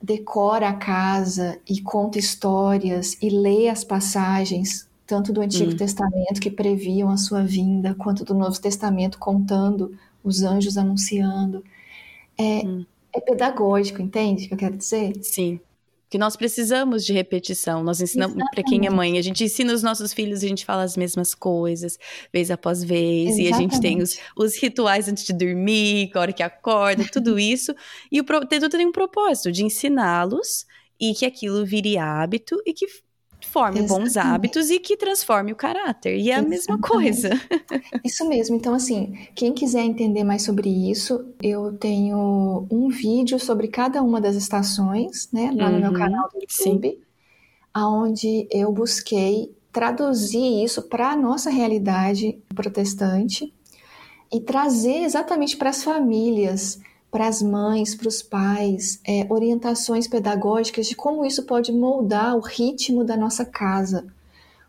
decora a casa e conta histórias e lê as passagens, tanto do Antigo hum. Testamento que previam a sua vinda, quanto do Novo Testamento contando os anjos anunciando. É, hum. é pedagógico, entende o que eu quero dizer? Sim que nós precisamos de repetição. Nós ensinamos para quem é mãe, a gente ensina os nossos filhos, a gente fala as mesmas coisas, vez após vez, Exatamente. e a gente tem os, os rituais antes de dormir, a hora que acorda, tudo isso. E o tudo tem um propósito de ensiná-los e que aquilo vire hábito e que forme Exatamente. bons hábitos e que transforme o caráter. E é a mesma coisa. Isso mesmo. Então, assim, quem quiser entender mais sobre isso, eu tenho um vídeo sobre cada uma das estações, né, lá uhum. no meu uhum. canal do YouTube, Sim. onde eu busquei traduzir isso para a nossa realidade protestante e trazer exatamente para as famílias para as mães, para os pais, é, orientações pedagógicas de como isso pode moldar o ritmo da nossa casa.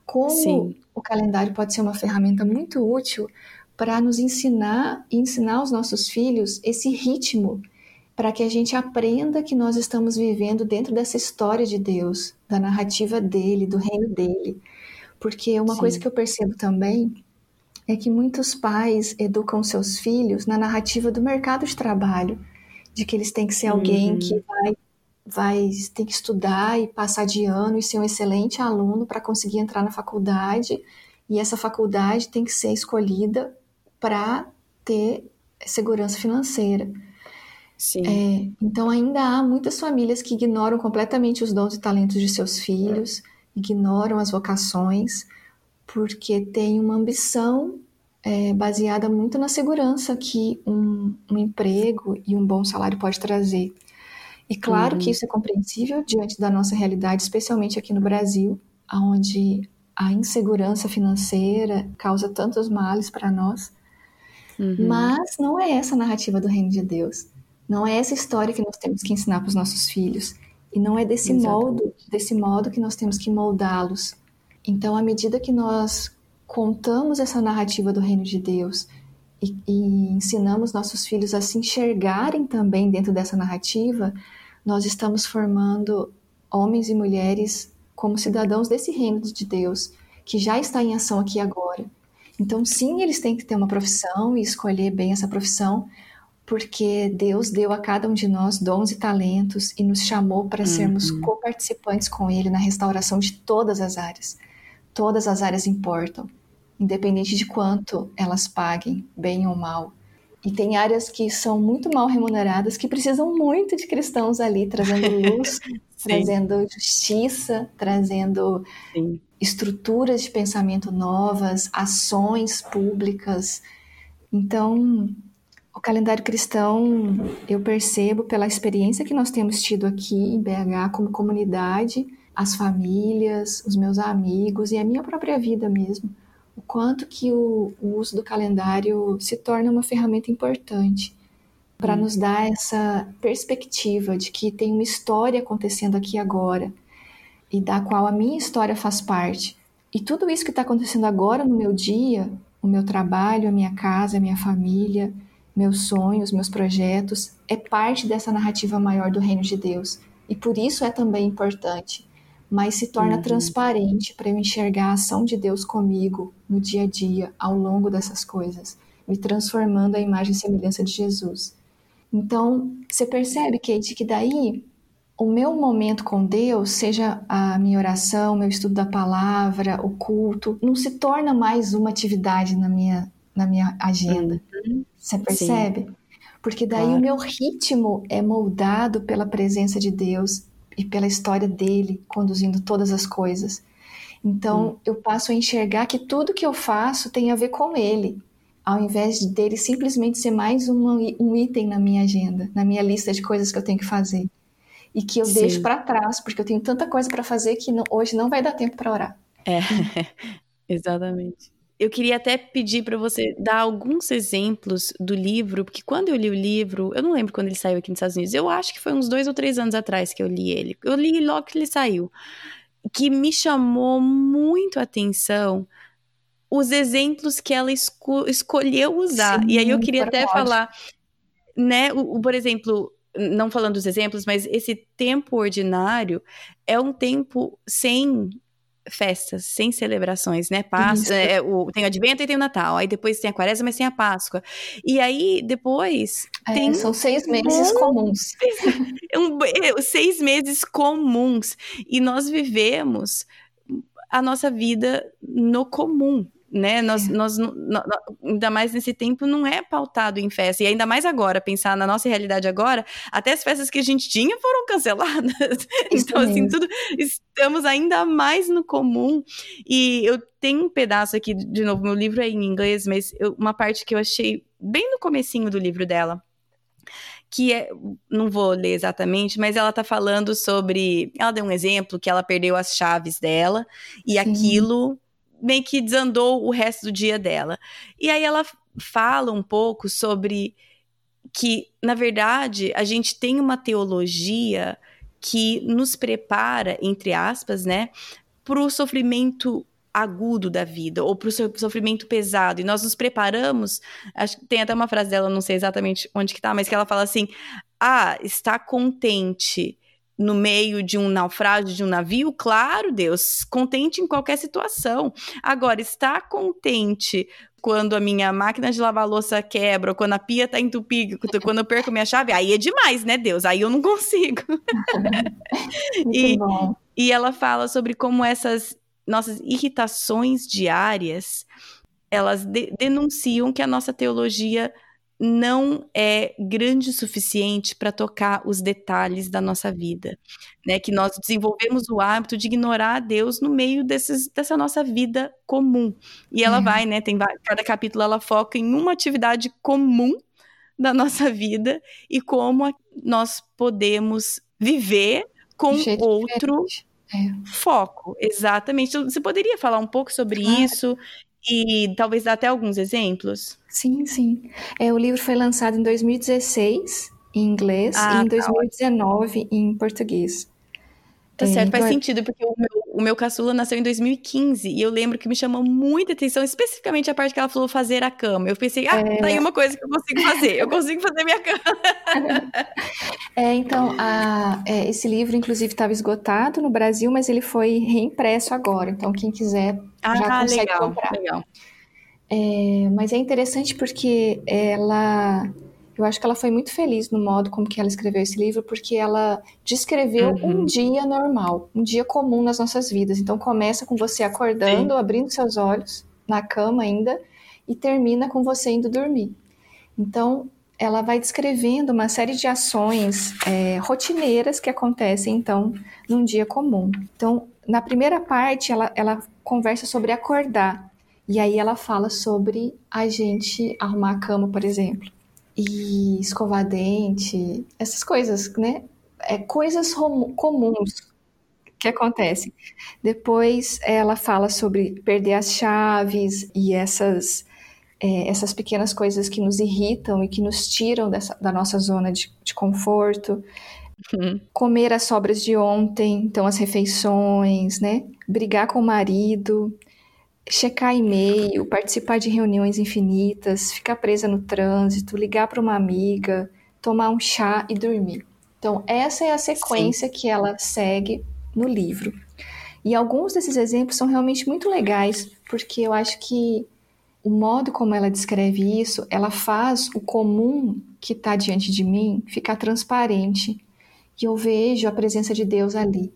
Como Sim. o calendário pode ser uma ferramenta muito útil para nos ensinar e ensinar aos nossos filhos esse ritmo, para que a gente aprenda que nós estamos vivendo dentro dessa história de Deus, da narrativa dele, do reino dele. Porque uma Sim. coisa que eu percebo também é que muitos pais educam seus filhos na narrativa do mercado de trabalho, de que eles têm que ser alguém uhum. que vai, vai tem que estudar e passar de ano e ser um excelente aluno para conseguir entrar na faculdade, e essa faculdade tem que ser escolhida para ter segurança financeira. É, então ainda há muitas famílias que ignoram completamente os dons e talentos de seus filhos, ignoram as vocações, porque tem uma ambição é, baseada muito na segurança que um, um, emprego e um bom salário pode trazer. E claro uhum. que isso é compreensível diante da nossa realidade, especialmente aqui no Brasil, onde a insegurança financeira causa tantos males para nós. Uhum. Mas não é essa a narrativa do reino de Deus. Não é essa história que nós temos que ensinar para os nossos filhos. E não é desse modo, desse modo que nós temos que moldá-los. Então, à medida que nós contamos essa narrativa do reino de Deus e, e, ensinamos nossos filhos a se enxergarem também dentro dessa narrativa, nós estamos formando homens e mulheres como cidadãos desse reino de Deus, que já está em ação aqui agora. Então, sim, eles têm que ter uma profissão e escolher bem essa profissão, porque Deus deu a cada um de nós dons e talentos e nos chamou para sermos uhum. co-participantes com Ele na restauração de todas as áreas todas as áreas importam, independente de quanto elas paguem, bem ou mal. E tem áreas que são muito mal remuneradas, que precisam muito de cristãos ali, trazendo luz, trazendo justiça, trazendo Sim. estruturas de pensamento novas, ações públicas. Então, o calendário cristão, eu percebo pela experiência que nós temos tido aqui em BH como comunidade, as famílias, os meus amigos e a minha própria vida mesmo. O quanto que o, o uso do calendário se torna uma ferramenta importante para nos dar essa perspectiva de que tem uma história acontecendo aqui agora e da qual a minha história faz parte. E tudo isso que está acontecendo agora no meu dia, o meu trabalho, a minha casa, a minha família, meus sonhos, meus projetos, é parte dessa narrativa maior do reino de Deus. E por isso é também importante, mas se torna uhum. transparente para eu enxergar a ação de Deus comigo no dia a dia, ao longo dessas coisas, me transformando a imagem e semelhança de Jesus. Então, você percebe, Kate, que daí o meu momento com Deus, seja a minha oração, meu estudo da palavra, o culto, não se torna mais uma atividade na minha, na minha agenda. Uhum. Você percebe? Sim. Porque daí claro. o meu ritmo é moldado pela presença de Deus e pela história dele conduzindo todas as coisas. Então, uhum. eu passo a enxergar que tudo que eu faço tem a ver com ele ao invés dele simplesmente ser mais uma, um item na minha agenda, na minha lista de coisas que eu tenho que fazer. E que eu Sim. deixo para trás, porque eu tenho tanta coisa para fazer que não, hoje não vai dar tempo para orar. É, exatamente. Eu queria até pedir para você dar alguns exemplos do livro, porque quando eu li o livro, eu não lembro quando ele saiu aqui nos Estados Unidos, eu acho que foi uns dois ou três anos atrás que eu li ele. Eu li logo que ele saiu, que me chamou muito a atenção os exemplos que ela esco escolheu usar. Sim, e aí eu queria até falar, né, o, o, por exemplo, não falando dos exemplos, mas esse tempo ordinário é um tempo sem festas, sem celebrações, né? Páscoa, é, o, tem o Advento e tem o Natal, aí depois tem a Quaresma, mas tem a Páscoa. E aí depois é, tem são seis meses um, comuns, um, seis meses comuns. E nós vivemos a nossa vida no comum, né? Nós, é. nós, ainda mais nesse tempo, não é pautado em festa. E ainda mais agora, pensar na nossa realidade agora, até as festas que a gente tinha foram canceladas. Isso então, assim, tudo estamos ainda mais no comum. E eu tenho um pedaço aqui, de novo, meu livro é em inglês, mas eu, uma parte que eu achei bem no comecinho do livro dela que é, não vou ler exatamente, mas ela tá falando sobre, ela deu um exemplo que ela perdeu as chaves dela e Sim. aquilo meio que desandou o resto do dia dela. E aí ela fala um pouco sobre que, na verdade, a gente tem uma teologia que nos prepara, entre aspas, né, para o sofrimento agudo da vida ou para o sofrimento pesado e nós nos preparamos acho que tem até uma frase dela não sei exatamente onde que tá mas que ela fala assim ah está contente no meio de um naufrágio de um navio, claro, Deus, contente em qualquer situação. Agora, estar contente quando a minha máquina de lavar louça quebra, ou quando a pia tá entupida, quando eu perco minha chave, aí é demais, né, Deus? Aí eu não consigo. e, bom. e ela fala sobre como essas nossas irritações diárias, elas de denunciam que a nossa teologia não é grande o suficiente para tocar os detalhes da nossa vida, né? Que nós desenvolvemos o hábito de ignorar a Deus no meio desses, dessa nossa vida comum. E ela é. vai, né? Tem cada capítulo ela foca em uma atividade comum da nossa vida e como nós podemos viver com outro é. foco. Exatamente. Você poderia falar um pouco sobre claro. isso e talvez dar até alguns exemplos? Sim, sim. É, o livro foi lançado em 2016 em inglês ah, e em 2019 tá em português. Tá certo, é, faz é sentido, porque o meu, o meu caçula nasceu em 2015 e eu lembro que me chamou muita atenção, especificamente a parte que ela falou fazer a cama. Eu pensei, ah, é... tá aí uma coisa que eu consigo fazer, eu consigo fazer minha cama. é, então, a, é, esse livro, inclusive, estava esgotado no Brasil, mas ele foi reimpresso agora. Então, quem quiser ah, já consegue legal, comprar. Legal. É, mas é interessante porque ela eu acho que ela foi muito feliz no modo como que ela escreveu esse livro, porque ela descreveu uhum. um dia normal, um dia comum nas nossas vidas. Então começa com você acordando, Sim. abrindo seus olhos na cama ainda e termina com você indo dormir. Então ela vai descrevendo uma série de ações é, rotineiras que acontecem então num dia comum. Então na primeira parte ela, ela conversa sobre acordar e aí ela fala sobre a gente arrumar a cama, por exemplo e escovar dente, essas coisas, né? É, coisas comuns que acontece? Depois ela fala sobre perder as chaves e essas, é, essas pequenas coisas que nos irritam e que nos tiram dessa, da nossa zona de, de conforto. Uhum. Comer as sobras de ontem, então as refeições, né? Brigar com o marido, checar e-mail, participar de reuniões infinitas, ficar presa no trânsito, ligar para uma amiga, tomar um chá e dormir. Então, essa é a sequência Sim. que ela segue no livro. E alguns desses exemplos são realmente muito legais, porque eu acho que o modo como ela descreve isso, ela faz o comum que está diante de mim ficar transparente. E eu vejo a presença de Deus ali.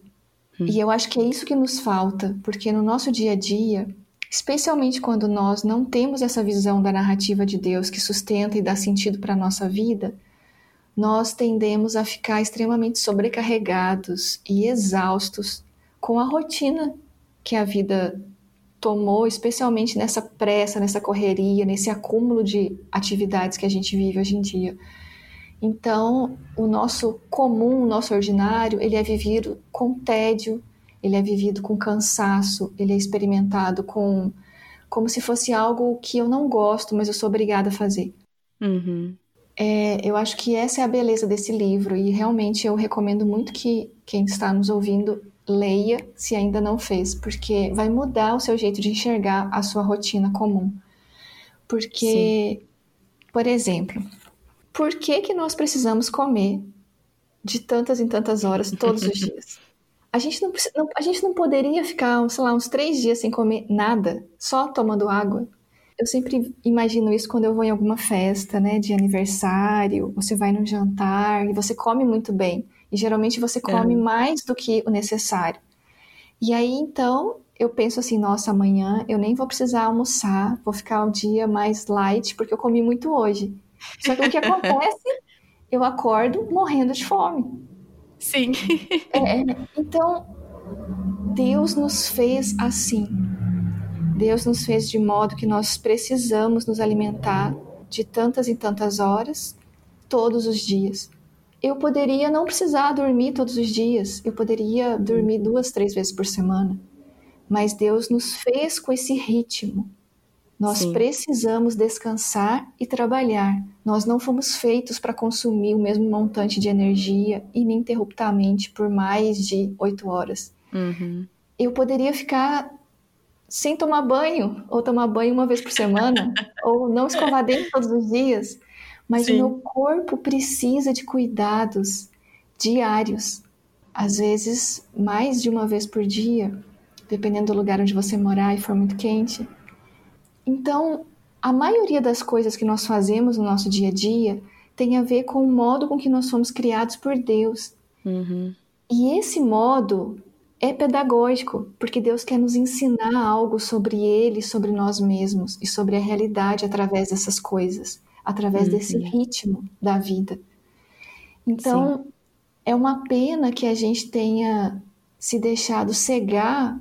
Hum. E eu acho que é isso que nos falta, porque no nosso dia a dia, especialmente quando nós não temos essa visão da narrativa de Deus que sustenta e dá sentido para a nossa vida, nós tendemos a ficar extremamente sobrecarregados e exaustos com a rotina que a vida tomou, especialmente nessa pressa, nessa correria, nesse acúmulo de atividades que a gente vive hoje em dia. Então, o nosso comum, o nosso ordinário, ele é vivido com tédio, ele é vivido com cansaço, ele é experimentado com como se fosse algo que eu não gosto, mas eu sou obrigada a fazer. Uhum. É, eu acho que essa é a beleza desse livro e realmente eu recomendo muito que quem está nos ouvindo leia se ainda não fez, porque vai mudar o seu jeito de enxergar a sua rotina comum. Porque, Sim. por exemplo, por que, que nós precisamos comer de tantas em tantas horas todos os dias? A gente não, não, a gente não poderia ficar, sei lá, uns três dias sem comer nada, só tomando água? Eu sempre imagino isso quando eu vou em alguma festa, né, de aniversário, você vai num jantar e você come muito bem. E geralmente você come é. mais do que o necessário. E aí então eu penso assim, nossa, amanhã eu nem vou precisar almoçar, vou ficar o dia mais light porque eu comi muito hoje. Só que o que acontece? Eu acordo morrendo de fome. Sim. É, então, Deus nos fez assim. Deus nos fez de modo que nós precisamos nos alimentar de tantas em tantas horas, todos os dias. Eu poderia não precisar dormir todos os dias, eu poderia dormir duas, três vezes por semana, mas Deus nos fez com esse ritmo. Nós Sim. precisamos descansar e trabalhar. Nós não fomos feitos para consumir o mesmo montante de energia ininterruptamente por mais de oito horas. Uhum. Eu poderia ficar sem tomar banho, ou tomar banho uma vez por semana, ou não escovar dente todos os dias, mas Sim. o meu corpo precisa de cuidados diários, às vezes mais de uma vez por dia, dependendo do lugar onde você morar e for muito quente. Então, a maioria das coisas que nós fazemos no nosso dia a dia tem a ver com o modo com que nós fomos criados por Deus. Uhum. E esse modo é pedagógico, porque Deus quer nos ensinar algo sobre Ele, sobre nós mesmos e sobre a realidade através dessas coisas, através uhum. desse ritmo da vida. Então, Sim. é uma pena que a gente tenha se deixado cegar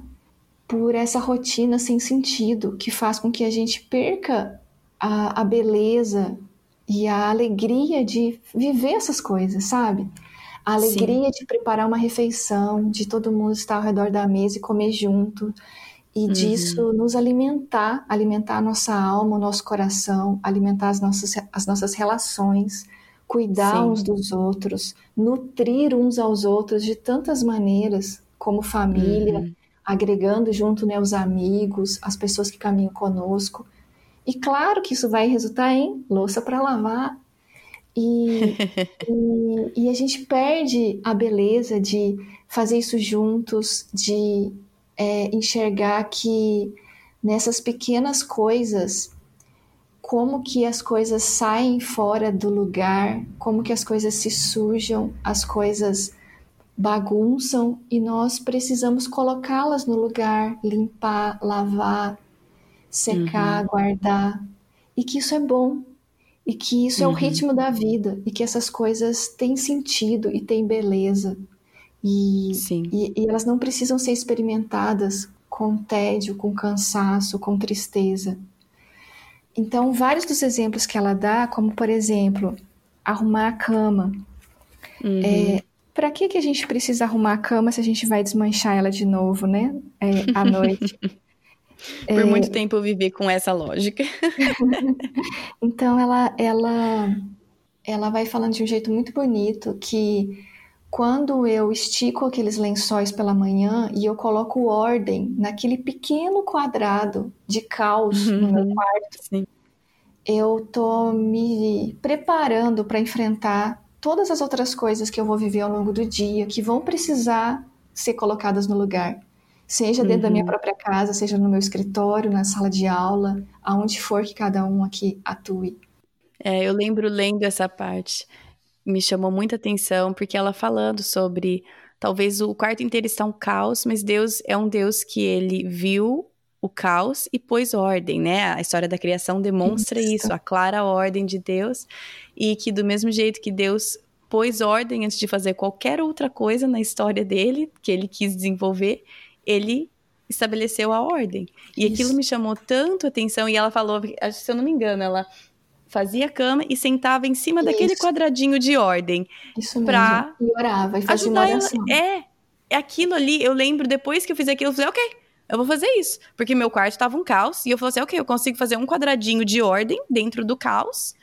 por essa rotina sem sentido, que faz com que a gente perca a, a beleza e a alegria de viver essas coisas, sabe? A alegria Sim. de preparar uma refeição, de todo mundo estar ao redor da mesa e comer junto, e uhum. disso nos alimentar, alimentar a nossa alma, o nosso coração, alimentar as nossas, as nossas relações, cuidar Sim. uns dos outros, nutrir uns aos outros de tantas maneiras, como família, uhum. Agregando junto né, os amigos, as pessoas que caminham conosco. E claro que isso vai resultar em louça para lavar, e, e, e, a gente perde a beleza de fazer isso juntos, de é, enxergar que nessas pequenas coisas, como que as coisas saem fora do lugar, como que as coisas se sujam, as coisas bagunçam e nós precisamos colocá-las no lugar, limpar, lavar, secar, uhum. guardar. E que isso é bom, e que isso uhum. é o uhum. ritmo da vida e que essas coisas têm sentido e têm beleza e, e, e, elas não precisam ser experimentadas com tédio, com cansaço, com tristeza. Então, vários dos exemplos que ela dá, como por exemplo, arrumar a cama, uhum. é, para que, que a gente precisa arrumar a cama se a gente vai desmanchar ela de novo, né? É, à noite. Por é... muito tempo eu vivi com essa lógica. então ela, ela, ela vai falando de um jeito muito bonito que quando eu estico aqueles lençóis pela manhã e eu coloco ordem naquele pequeno quadrado de caos uhum, no meu uhum. quarto, sim. eu tô me preparando para enfrentar todas as outras coisas que eu vou viver ao longo do dia que vão precisar ser colocadas no lugar. Seja dentro uhum. da minha uhum. própria casa, seja no meu escritório, na sala de aula, aonde for que cada um aqui atue. É, eu lembro lendo essa parte me chamou muita atenção, porque ela falando sobre talvez o quarto inteiro está um caos, mas Deus é um Deus que ele viu o caos e pôs ordem, né? A história da criação demonstra isso, isso a clara ordem de Deus, e que do mesmo jeito que Deus pôs ordem antes de fazer qualquer outra coisa na história dele, que ele quis desenvolver, ele estabeleceu a ordem. E Isso. aquilo me chamou tanto atenção. E ela falou, se eu não me engano, ela fazia cama e sentava em cima Isso. daquele quadradinho de ordem. Isso mesmo. E orava e fazia uma oração. Ela. É, é aquilo ali. Eu lembro, depois que eu fiz aquilo, eu falei, ok, eu vou fazer isso. Porque meu quarto tava um caos. E eu falei assim, ok, eu consigo fazer um quadradinho de ordem dentro do caos.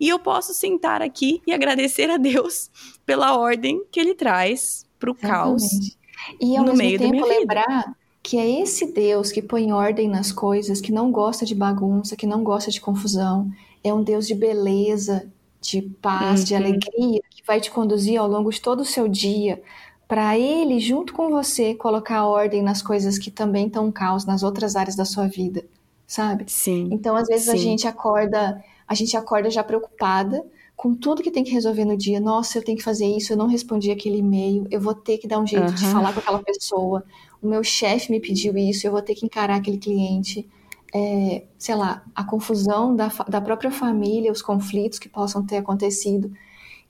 E eu posso sentar aqui e agradecer a Deus pela ordem que ele traz pro Exatamente. caos. E ao no mesmo meio tempo lembrar que é esse Deus que põe ordem nas coisas, que não gosta de bagunça, que não gosta de confusão, é um Deus de beleza, de paz, uhum. de alegria, que vai te conduzir ao longo de todo o seu dia para ele, junto com você, colocar ordem nas coisas que também estão caos nas outras áreas da sua vida, sabe? Sim. Então, às vezes sim. a gente acorda, a gente acorda já preocupada com tudo que tem que resolver no dia. Nossa, eu tenho que fazer isso, eu não respondi aquele e-mail, eu vou ter que dar um jeito uhum. de falar com aquela pessoa. O meu chefe me pediu isso, eu vou ter que encarar aquele cliente é, sei lá, a confusão da, da própria família, os conflitos que possam ter acontecido.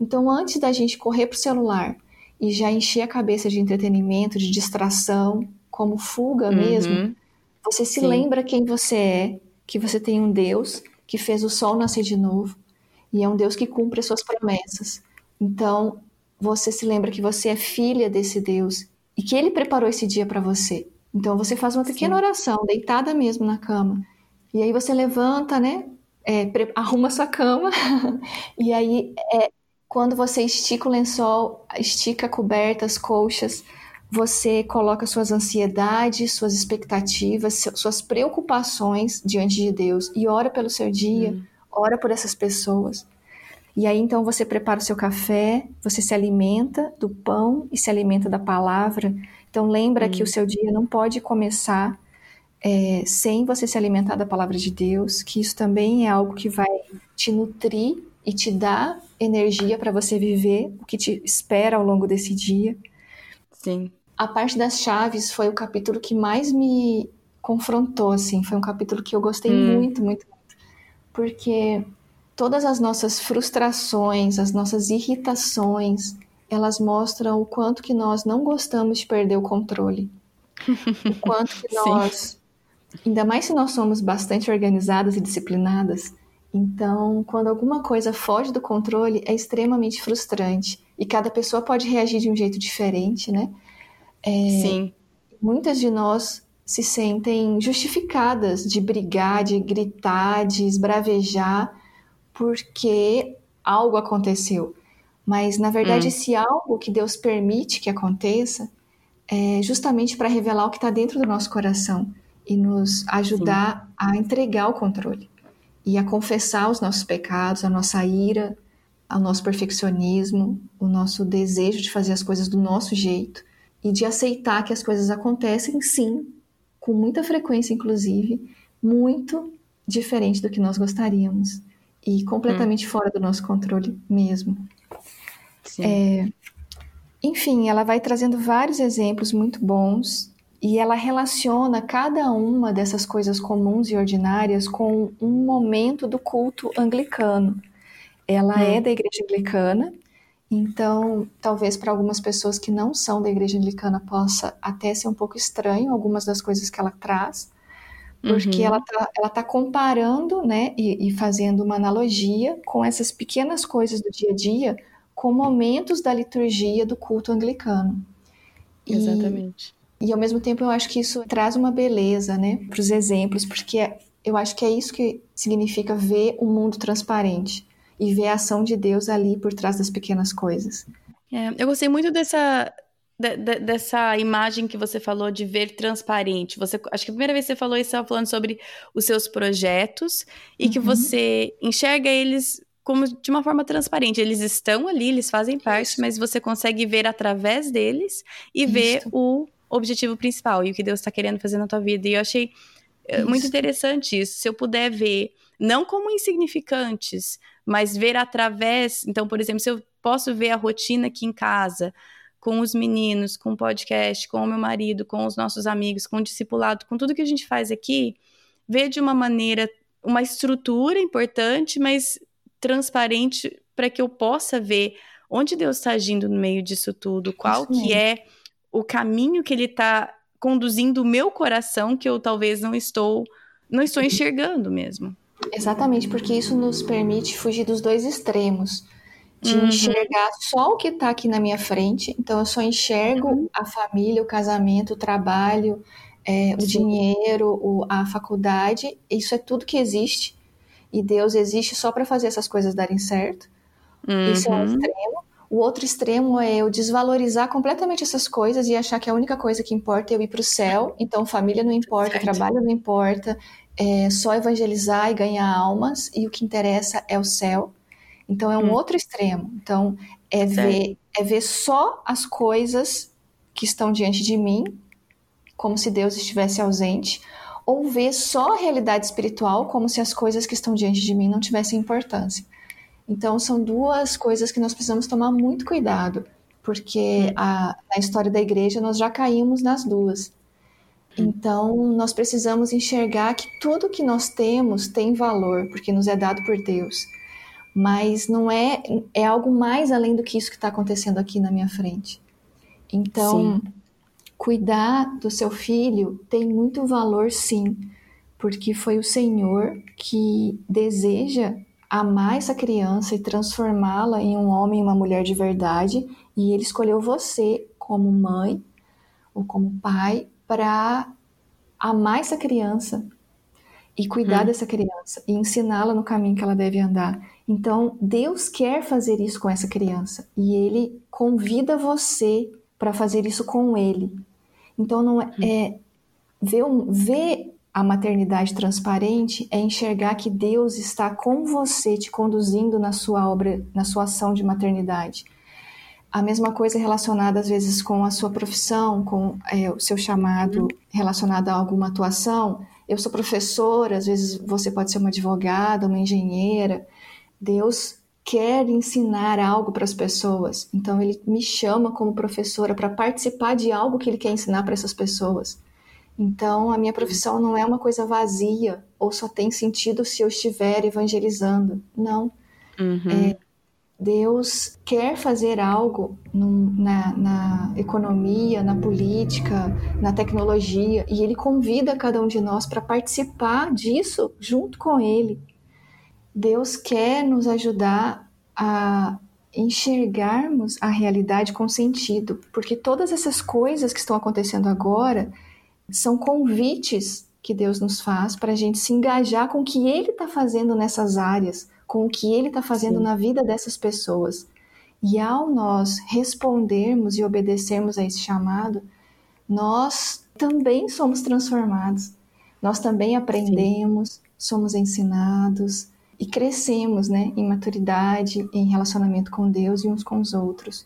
Então, antes da gente correr para o celular e já encher a cabeça de entretenimento, de distração, como fuga uhum. mesmo, você se Sim. lembra quem você é, que você tem um Deus que fez o sol nascer de novo e é um Deus que cumpre as suas promessas. Então, você se lembra que você é filha desse Deus e que ele preparou esse dia para você. Então você faz uma pequena Sim. oração, deitada mesmo na cama. E aí você levanta, né? É, arruma sua cama. e aí, é, quando você estica o lençol, estica a coberta, as colchas, você coloca suas ansiedades, suas expectativas, suas preocupações diante de Deus e ora pelo seu dia, hum. ora por essas pessoas. E aí então você prepara o seu café, você se alimenta do pão e se alimenta da palavra então lembra hum. que o seu dia não pode começar é, sem você se alimentar da palavra de Deus, que isso também é algo que vai te nutrir e te dar energia para você viver o que te espera ao longo desse dia. Sim. A parte das chaves foi o capítulo que mais me confrontou, assim, foi um capítulo que eu gostei hum. muito, muito, muito, porque todas as nossas frustrações, as nossas irritações, elas mostram o quanto que nós não gostamos de perder o controle. o quanto que nós, ainda mais se nós somos bastante organizadas e disciplinadas, então, quando alguma coisa foge do controle, é extremamente frustrante. E cada pessoa pode reagir de um jeito diferente, né? É, Sim. Muitas de nós se sentem justificadas de brigar, de gritar, de esbravejar, porque algo aconteceu. Mas, na verdade, hum. esse algo que Deus permite que aconteça é justamente para revelar o que está dentro do nosso coração e nos ajudar Sim. a entregar o controle e a confessar os nossos pecados, a nossa ira, o nosso perfeccionismo, o nosso desejo de fazer as coisas do nosso jeito e de aceitar que as coisas acontecem sim, com muita frequência, inclusive, muito diferente do que nós gostaríamos e completamente hum. fora do nosso controle mesmo. É, enfim, ela vai trazendo vários exemplos muito bons e ela relaciona cada uma dessas coisas comuns e ordinárias com um momento do culto anglicano. Ela hum. é da igreja anglicana, então talvez para algumas pessoas que não são da igreja anglicana possa até ser um pouco estranho algumas das coisas que ela traz, porque uhum. ela está ela tá comparando né, e, e fazendo uma analogia com essas pequenas coisas do dia a dia com momentos da liturgia do culto anglicano. Exatamente. E ao mesmo tempo eu acho que isso traz uma beleza, né, para os exemplos, porque eu acho que é isso que significa ver o mundo transparente e ver a ação de Deus ali por trás das pequenas coisas. É, eu gostei muito dessa de, de, dessa imagem que você falou de ver transparente. Você, acho que a primeira vez que você falou isso, você estava falando sobre os seus projetos e uhum. que você enxerga eles como de uma forma transparente. Eles estão ali, eles fazem parte, isso. mas você consegue ver através deles e isso. ver o objetivo principal e o que Deus está querendo fazer na tua vida. E eu achei eh, isso. muito interessante isso. Se eu puder ver, não como insignificantes, mas ver através. Então, por exemplo, se eu posso ver a rotina aqui em casa, com os meninos, com o podcast, com o meu marido, com os nossos amigos, com o discipulado, com tudo que a gente faz aqui, ver de uma maneira, uma estrutura importante, mas transparente para que eu possa ver onde Deus está agindo no meio disso tudo, qual que é o caminho que Ele está conduzindo o meu coração que eu talvez não estou não estou enxergando mesmo. Exatamente, porque isso nos permite fugir dos dois extremos de uhum. enxergar só o que está aqui na minha frente. Então, eu só enxergo uhum. a família, o casamento, o trabalho, é, o dinheiro, o, a faculdade. Isso é tudo que existe. E Deus existe só para fazer essas coisas darem certo. Uhum. Isso é um extremo. O outro extremo é eu desvalorizar completamente essas coisas e achar que a única coisa que importa é eu ir para o céu. Então, família não importa, certo. trabalho não importa, é só evangelizar e ganhar almas, e o que interessa é o céu. Então é um hum. outro extremo. Então é ver, é ver só as coisas que estão diante de mim, como se Deus estivesse ausente, ou ver só a realidade espiritual como se as coisas que estão diante de mim não tivessem importância. Então são duas coisas que nós precisamos tomar muito cuidado, porque a, na história da igreja nós já caímos nas duas. Então, nós precisamos enxergar que tudo que nós temos tem valor, porque nos é dado por Deus mas não é é algo mais além do que isso que está acontecendo aqui na minha frente. Então, sim. cuidar do seu filho tem muito valor, sim, porque foi o Senhor que deseja amar essa criança e transformá-la em um homem e uma mulher de verdade, e ele escolheu você como mãe ou como pai para amar essa criança e cuidar hum. dessa criança e ensiná-la no caminho que ela deve andar. Então, Deus quer fazer isso com essa criança e ele convida você para fazer isso com ele. Então, não é, é ver, um, ver a maternidade transparente é enxergar que Deus está com você, te conduzindo na sua obra, na sua ação de maternidade. A mesma coisa relacionada às vezes com a sua profissão, com é, o seu chamado relacionado a alguma atuação. Eu sou professora, às vezes você pode ser uma advogada, uma engenheira. Deus quer ensinar algo para as pessoas. Então ele me chama como professora para participar de algo que ele quer ensinar para essas pessoas. Então a minha profissão não é uma coisa vazia ou só tem sentido se eu estiver evangelizando. Não. Uhum. É, Deus quer fazer algo na, na, economia, na política, na tecnologia, e Ele convida cada um de nós para participar disso junto com Ele. Deus quer nos ajudar a enxergarmos a realidade com sentido, porque todas essas coisas que estão acontecendo agora são convites que Deus nos faz para a gente se engajar com o que Ele está fazendo nessas áreas, com o que Ele está fazendo Sim. na vida dessas pessoas. E ao nós respondermos e obedecermos a esse chamado, nós também somos transformados, nós também aprendemos, Sim. somos ensinados, e crescemos, né, em maturidade, em relacionamento com Deus e uns com os outros.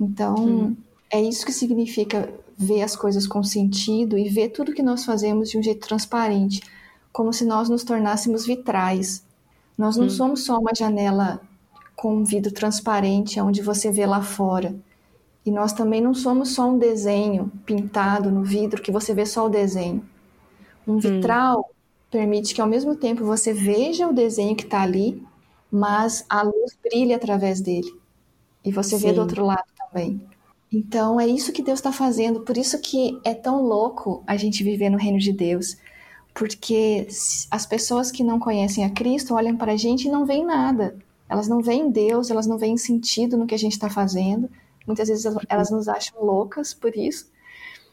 Então, hum. é isso que significa ver as coisas com sentido e ver tudo que nós fazemos de um jeito transparente, como se nós nos tornássemos vitrais. Nós não hum. somos só uma janela com um vidro transparente onde você vê lá fora. E nós também não somos só um desenho pintado no vidro que você vê só o desenho. Um hum. vitral permite que ao mesmo tempo você veja o desenho que está ali, mas a luz brilha através dele. E você Sim. vê do outro lado também. Então é isso que Deus está fazendo. Por isso que é tão louco a gente viver no reino de Deus. Porque as pessoas que não conhecem a Cristo olham para a gente e não veem nada. Elas não veem Deus, elas não veem sentido no que a gente está fazendo. Muitas vezes elas nos acham loucas por isso.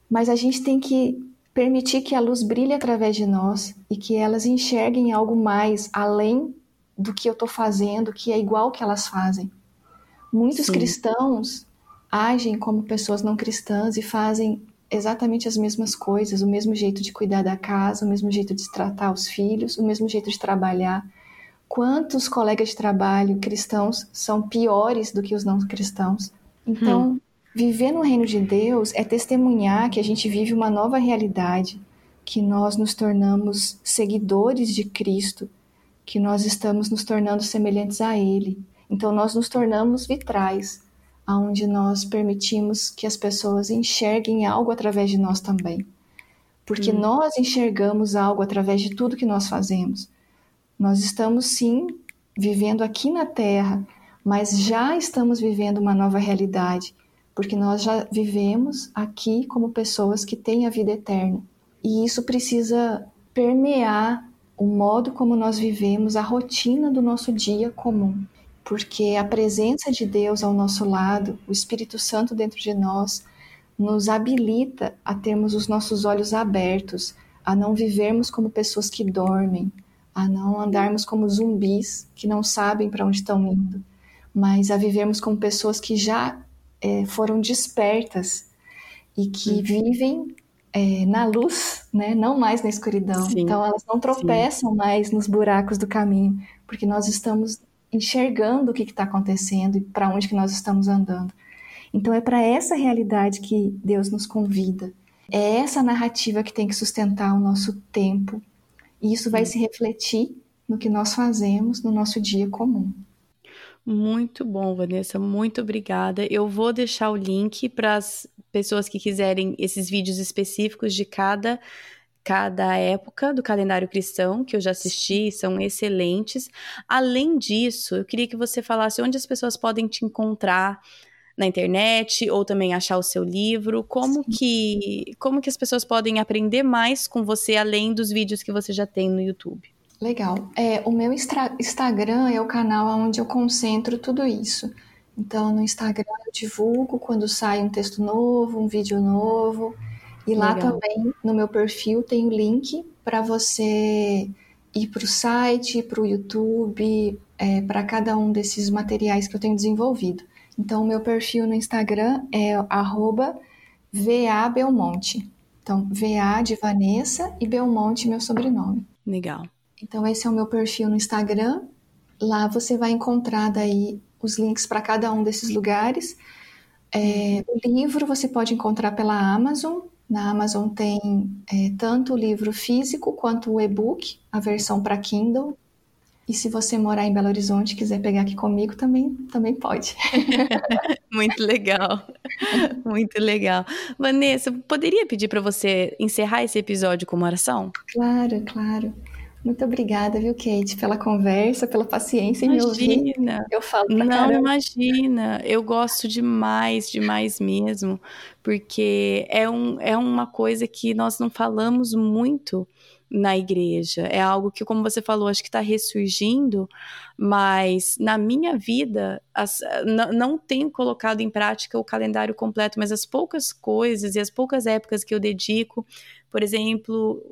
Mas a gente tem que permitir que a luz brilhe através de nós e que elas enxerguem algo mais além do que eu estou fazendo, que é igual que elas fazem. Muitos Sim. cristãos agem como pessoas não cristãs e fazem exatamente as mesmas coisas, o mesmo jeito de cuidar da casa, o mesmo jeito de tratar os filhos, o mesmo jeito de trabalhar. Quantos colegas de trabalho cristãos são piores do que os não cristãos? Então, hum. viver no reino de Deus é testemunhar que a gente vive uma nova realidade, que nós nos tornamos seguidores de Cristo, que nós estamos nos tornando semelhantes a Ele. Então, nós nos tornamos vitrais onde nós permitimos que as pessoas enxerguem algo através de nós também. Porque hum. nós enxergamos algo através de tudo que nós fazemos. Nós estamos sim vivendo aqui na Terra, mas já estamos vivendo uma nova realidade, porque nós já vivemos aqui como pessoas que têm a vida eterna. E isso precisa permear o modo como nós vivemos, a rotina do nosso dia comum porque a presença de Deus ao nosso lado, o Espírito Santo dentro de nós, nos habilita a termos os nossos olhos abertos, a não vivermos como pessoas que dormem, a não andarmos como zumbis que não sabem para onde estão indo, mas a vivermos como pessoas que já é, foram despertas e que uhum. vivem é, na luz, né? não mais na escuridão. Sim. Então elas não tropeçam Sim. mais nos buracos do caminho, porque nós estamos enxergando o que está acontecendo e para onde que nós estamos andando. Então é para essa realidade que Deus nos convida. É essa narrativa que tem que sustentar o nosso tempo. E isso vai se refletir no que nós fazemos no nosso dia comum. Muito bom, Vanessa, muito obrigada. Eu vou deixar o link para as pessoas que quiserem esses vídeos específicos de cada cada época do calendário cristão, que eu já assisti, são excelentes. Além disso, eu queria que você falasse onde as pessoas podem te encontrar na internet ou também achar o seu livro, como que como que as pessoas podem aprender mais com você além dos vídeos que você já tem no YouTube. Legal. É, o meu Instagram é o canal onde eu concentro tudo isso. Então, no Instagram eu divulgo quando sai um texto novo, um vídeo novo. E lá Legal. também, no meu perfil, tem o link para você ir para o site, para o YouTube, é, para cada um desses materiais que eu tenho desenvolvido. Então, o meu perfil no Instagram é @va_belmonte. Então, VA de Vanessa e Belmonte, meu sobrenome. Legal. Então, esse é o meu perfil no Instagram. Lá você vai encontrar daí os links para cada um desses lugares. É, o livro você pode encontrar pela Amazon, na Amazon tem é, tanto o livro físico quanto o e-book, a versão para Kindle. E se você morar em Belo Horizonte e quiser pegar aqui comigo, também, também pode. Muito legal. Muito legal. Vanessa, poderia pedir para você encerrar esse episódio com uma oração? Claro, claro. Muito obrigada, viu, Kate, pela conversa, pela paciência em imagina. me ouvir. Eu falo pra Não, caramba. imagina. Eu gosto demais, demais mesmo, porque é, um, é uma coisa que nós não falamos muito na igreja. É algo que, como você falou, acho que está ressurgindo, mas na minha vida as, não, não tenho colocado em prática o calendário completo, mas as poucas coisas e as poucas épocas que eu dedico, por exemplo,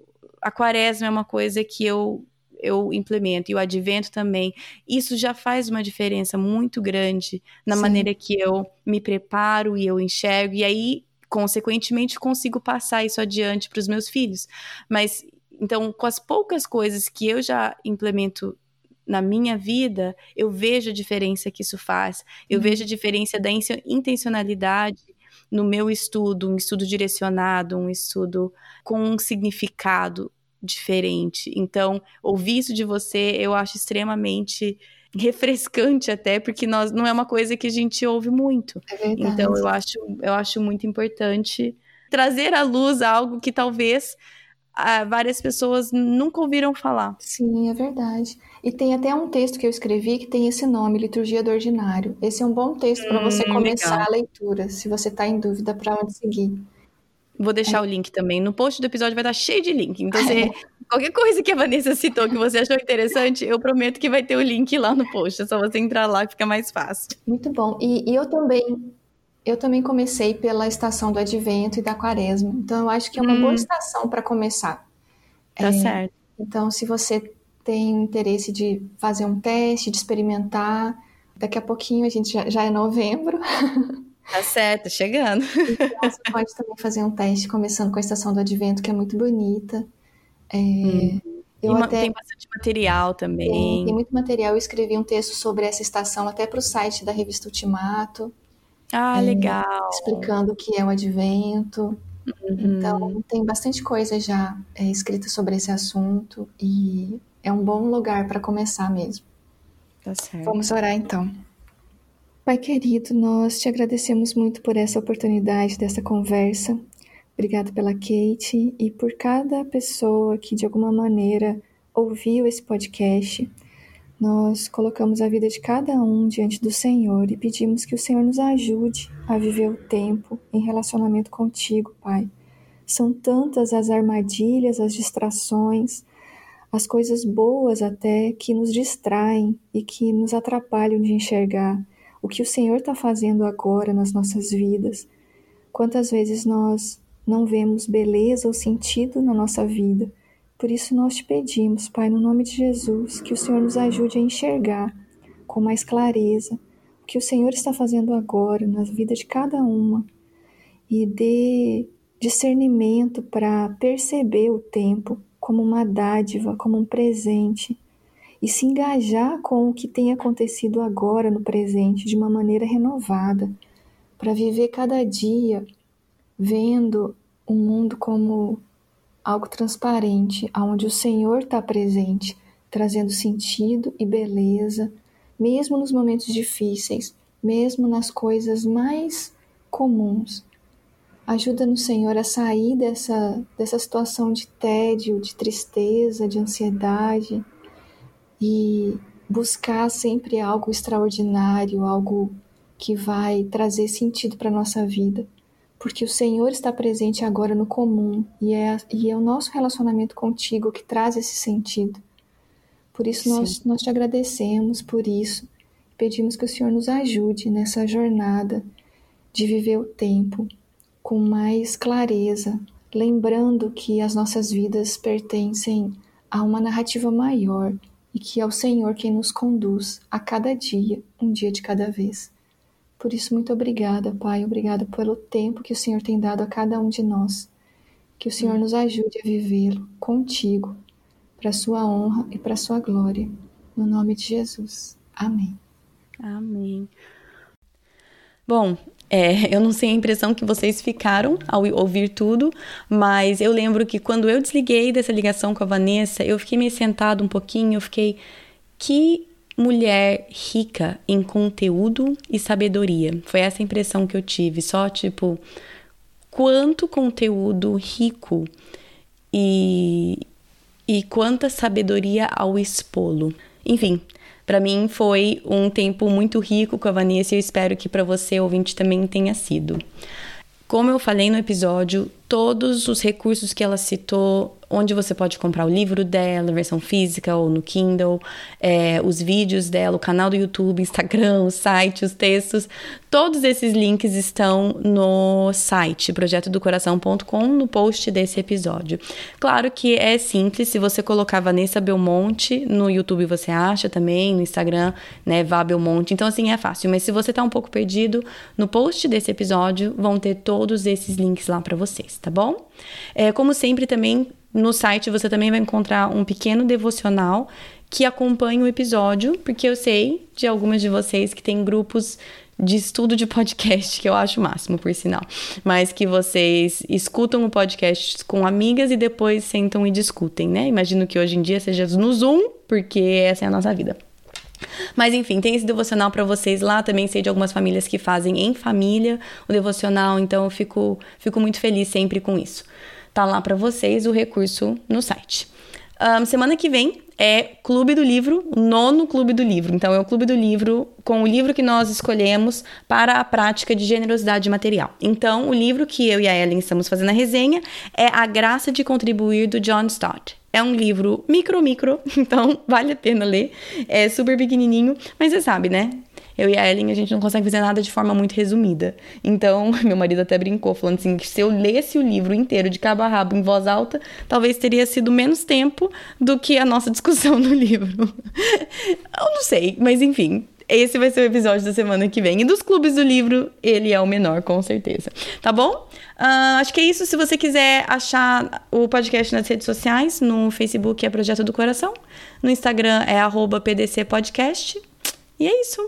a quaresma é uma coisa que eu eu implemento, e o advento também. Isso já faz uma diferença muito grande na Sim. maneira que eu me preparo e eu enxergo, e aí, consequentemente, consigo passar isso adiante para os meus filhos. Mas, então, com as poucas coisas que eu já implemento na minha vida, eu vejo a diferença que isso faz, eu uhum. vejo a diferença da intencionalidade no meu estudo, um estudo direcionado, um estudo com um significado diferente. Então, ouvir isso de você eu acho extremamente refrescante até, porque nós não é uma coisa que a gente ouve muito. É então, eu acho, eu acho muito importante trazer à luz algo que talvez ah, várias pessoas nunca ouviram falar. Sim, é verdade. E tem até um texto que eu escrevi que tem esse nome, Liturgia do Ordinário. Esse é um bom texto para você hum, começar legal. a leitura, se você está em dúvida para onde seguir. Vou deixar é. o link também. No post do episódio vai estar cheio de link. Então você qualquer coisa que a Vanessa citou que você achou interessante, eu prometo que vai ter o link lá no post. É só você entrar lá que fica mais fácil. Muito bom. E, e eu também eu também comecei pela estação do Advento e da Quaresma. Então eu acho que é uma hum. boa estação para começar. Tá é, certo. Então, se você tem interesse de fazer um teste, de experimentar, daqui a pouquinho a gente já, já é novembro. Tá certo, chegando. Então, você pode também fazer um teste começando com a estação do Advento, que é muito bonita. É, hum. Eu até, tem bastante material também. Tem, tem, muito material. Eu escrevi um texto sobre essa estação até para o site da revista Ultimato. Ah, é, legal. Explicando o que é o advento. Uhum. Então, tem bastante coisa já é, escrita sobre esse assunto e é um bom lugar para começar mesmo. Tá certo. Vamos orar então. Pai querido, nós te agradecemos muito por essa oportunidade dessa conversa. Obrigada pela Kate e por cada pessoa que de alguma maneira ouviu esse podcast. Nós colocamos a vida de cada um diante do Senhor e pedimos que o Senhor nos ajude a viver o tempo em relacionamento contigo, Pai. São tantas as armadilhas, as distrações, as coisas boas até que nos distraem e que nos atrapalham de enxergar o que o Senhor está fazendo agora nas nossas vidas. Quantas vezes nós não vemos beleza ou sentido na nossa vida. Por isso nós te pedimos, Pai, no nome de Jesus, que o Senhor nos ajude a enxergar com mais clareza o que o Senhor está fazendo agora na vida de cada uma e dê discernimento para perceber o tempo como uma dádiva, como um presente e se engajar com o que tem acontecido agora no presente de uma maneira renovada, para viver cada dia vendo o mundo como algo transparente, onde o Senhor está presente, trazendo sentido e beleza, mesmo nos momentos difíceis, mesmo nas coisas mais comuns. Ajuda-nos, Senhor, a sair dessa, dessa situação de tédio, de tristeza, de ansiedade e buscar sempre algo extraordinário, algo que vai trazer sentido para a nossa vida. Porque o Senhor está presente agora no comum e é, e é o nosso relacionamento contigo que traz esse sentido. Por isso nós, nós te agradecemos por isso. Pedimos que o Senhor nos ajude nessa jornada de viver o tempo com mais clareza, lembrando que as nossas vidas pertencem a uma narrativa maior e que é o Senhor quem nos conduz a cada dia, um dia de cada vez. Por isso, muito obrigada, Pai. Obrigada pelo tempo que o Senhor tem dado a cada um de nós. Que o Senhor nos ajude a vivê-lo contigo, para a sua honra e para a sua glória. No nome de Jesus. Amém. Amém. Bom, é, eu não sei a impressão que vocês ficaram ao ouvir tudo, mas eu lembro que quando eu desliguei dessa ligação com a Vanessa, eu fiquei meio sentado um pouquinho, eu fiquei. Que mulher rica em conteúdo e sabedoria. Foi essa impressão que eu tive. Só tipo, quanto conteúdo rico e, e quanta sabedoria ao expô-lo. Enfim, para mim foi um tempo muito rico com a Vanessa e eu espero que para você, ouvinte, também tenha sido. Como eu falei no episódio, todos os recursos que ela citou onde você pode comprar o livro dela, versão física ou no Kindle, é, os vídeos dela, o canal do YouTube, Instagram, o site, os textos. Todos esses links estão no site projetodocoração.com no post desse episódio. Claro que é simples, se você colocar Vanessa Belmonte no YouTube você acha também, no Instagram, né, Vá Belmonte. Então assim é fácil, mas se você tá um pouco perdido, no post desse episódio vão ter todos esses links lá para vocês, tá bom? É, como sempre também no site você também vai encontrar um pequeno devocional que acompanha o episódio, porque eu sei de algumas de vocês que têm grupos de estudo de podcast, que eu acho o máximo, por sinal. Mas que vocês escutam o podcast com amigas e depois sentam e discutem, né? Imagino que hoje em dia seja no Zoom, porque essa é a nossa vida. Mas enfim, tem esse devocional para vocês lá. Também sei de algumas famílias que fazem em família o devocional, então eu fico, fico muito feliz sempre com isso tá lá para vocês o recurso no site. Um, semana que vem é Clube do Livro, nono Clube do Livro. Então, é o Clube do Livro com o livro que nós escolhemos para a prática de generosidade material. Então, o livro que eu e a Ellen estamos fazendo a resenha é A Graça de Contribuir, do John Stott. É um livro micro, micro, então vale a pena ler. É super pequenininho, mas você sabe, né? Eu e a Ellen, a gente não consegue fazer nada de forma muito resumida. Então, meu marido até brincou, falando assim, que se eu lesse o livro inteiro de cabo a rabo em voz alta, talvez teria sido menos tempo do que a nossa discussão no livro. eu não sei, mas enfim, esse vai ser o episódio da semana que vem. E dos clubes do livro, ele é o menor, com certeza. Tá bom? Uh, acho que é isso. Se você quiser achar o podcast nas redes sociais, no Facebook é Projeto do Coração, no Instagram é PDCPodcast. E é isso.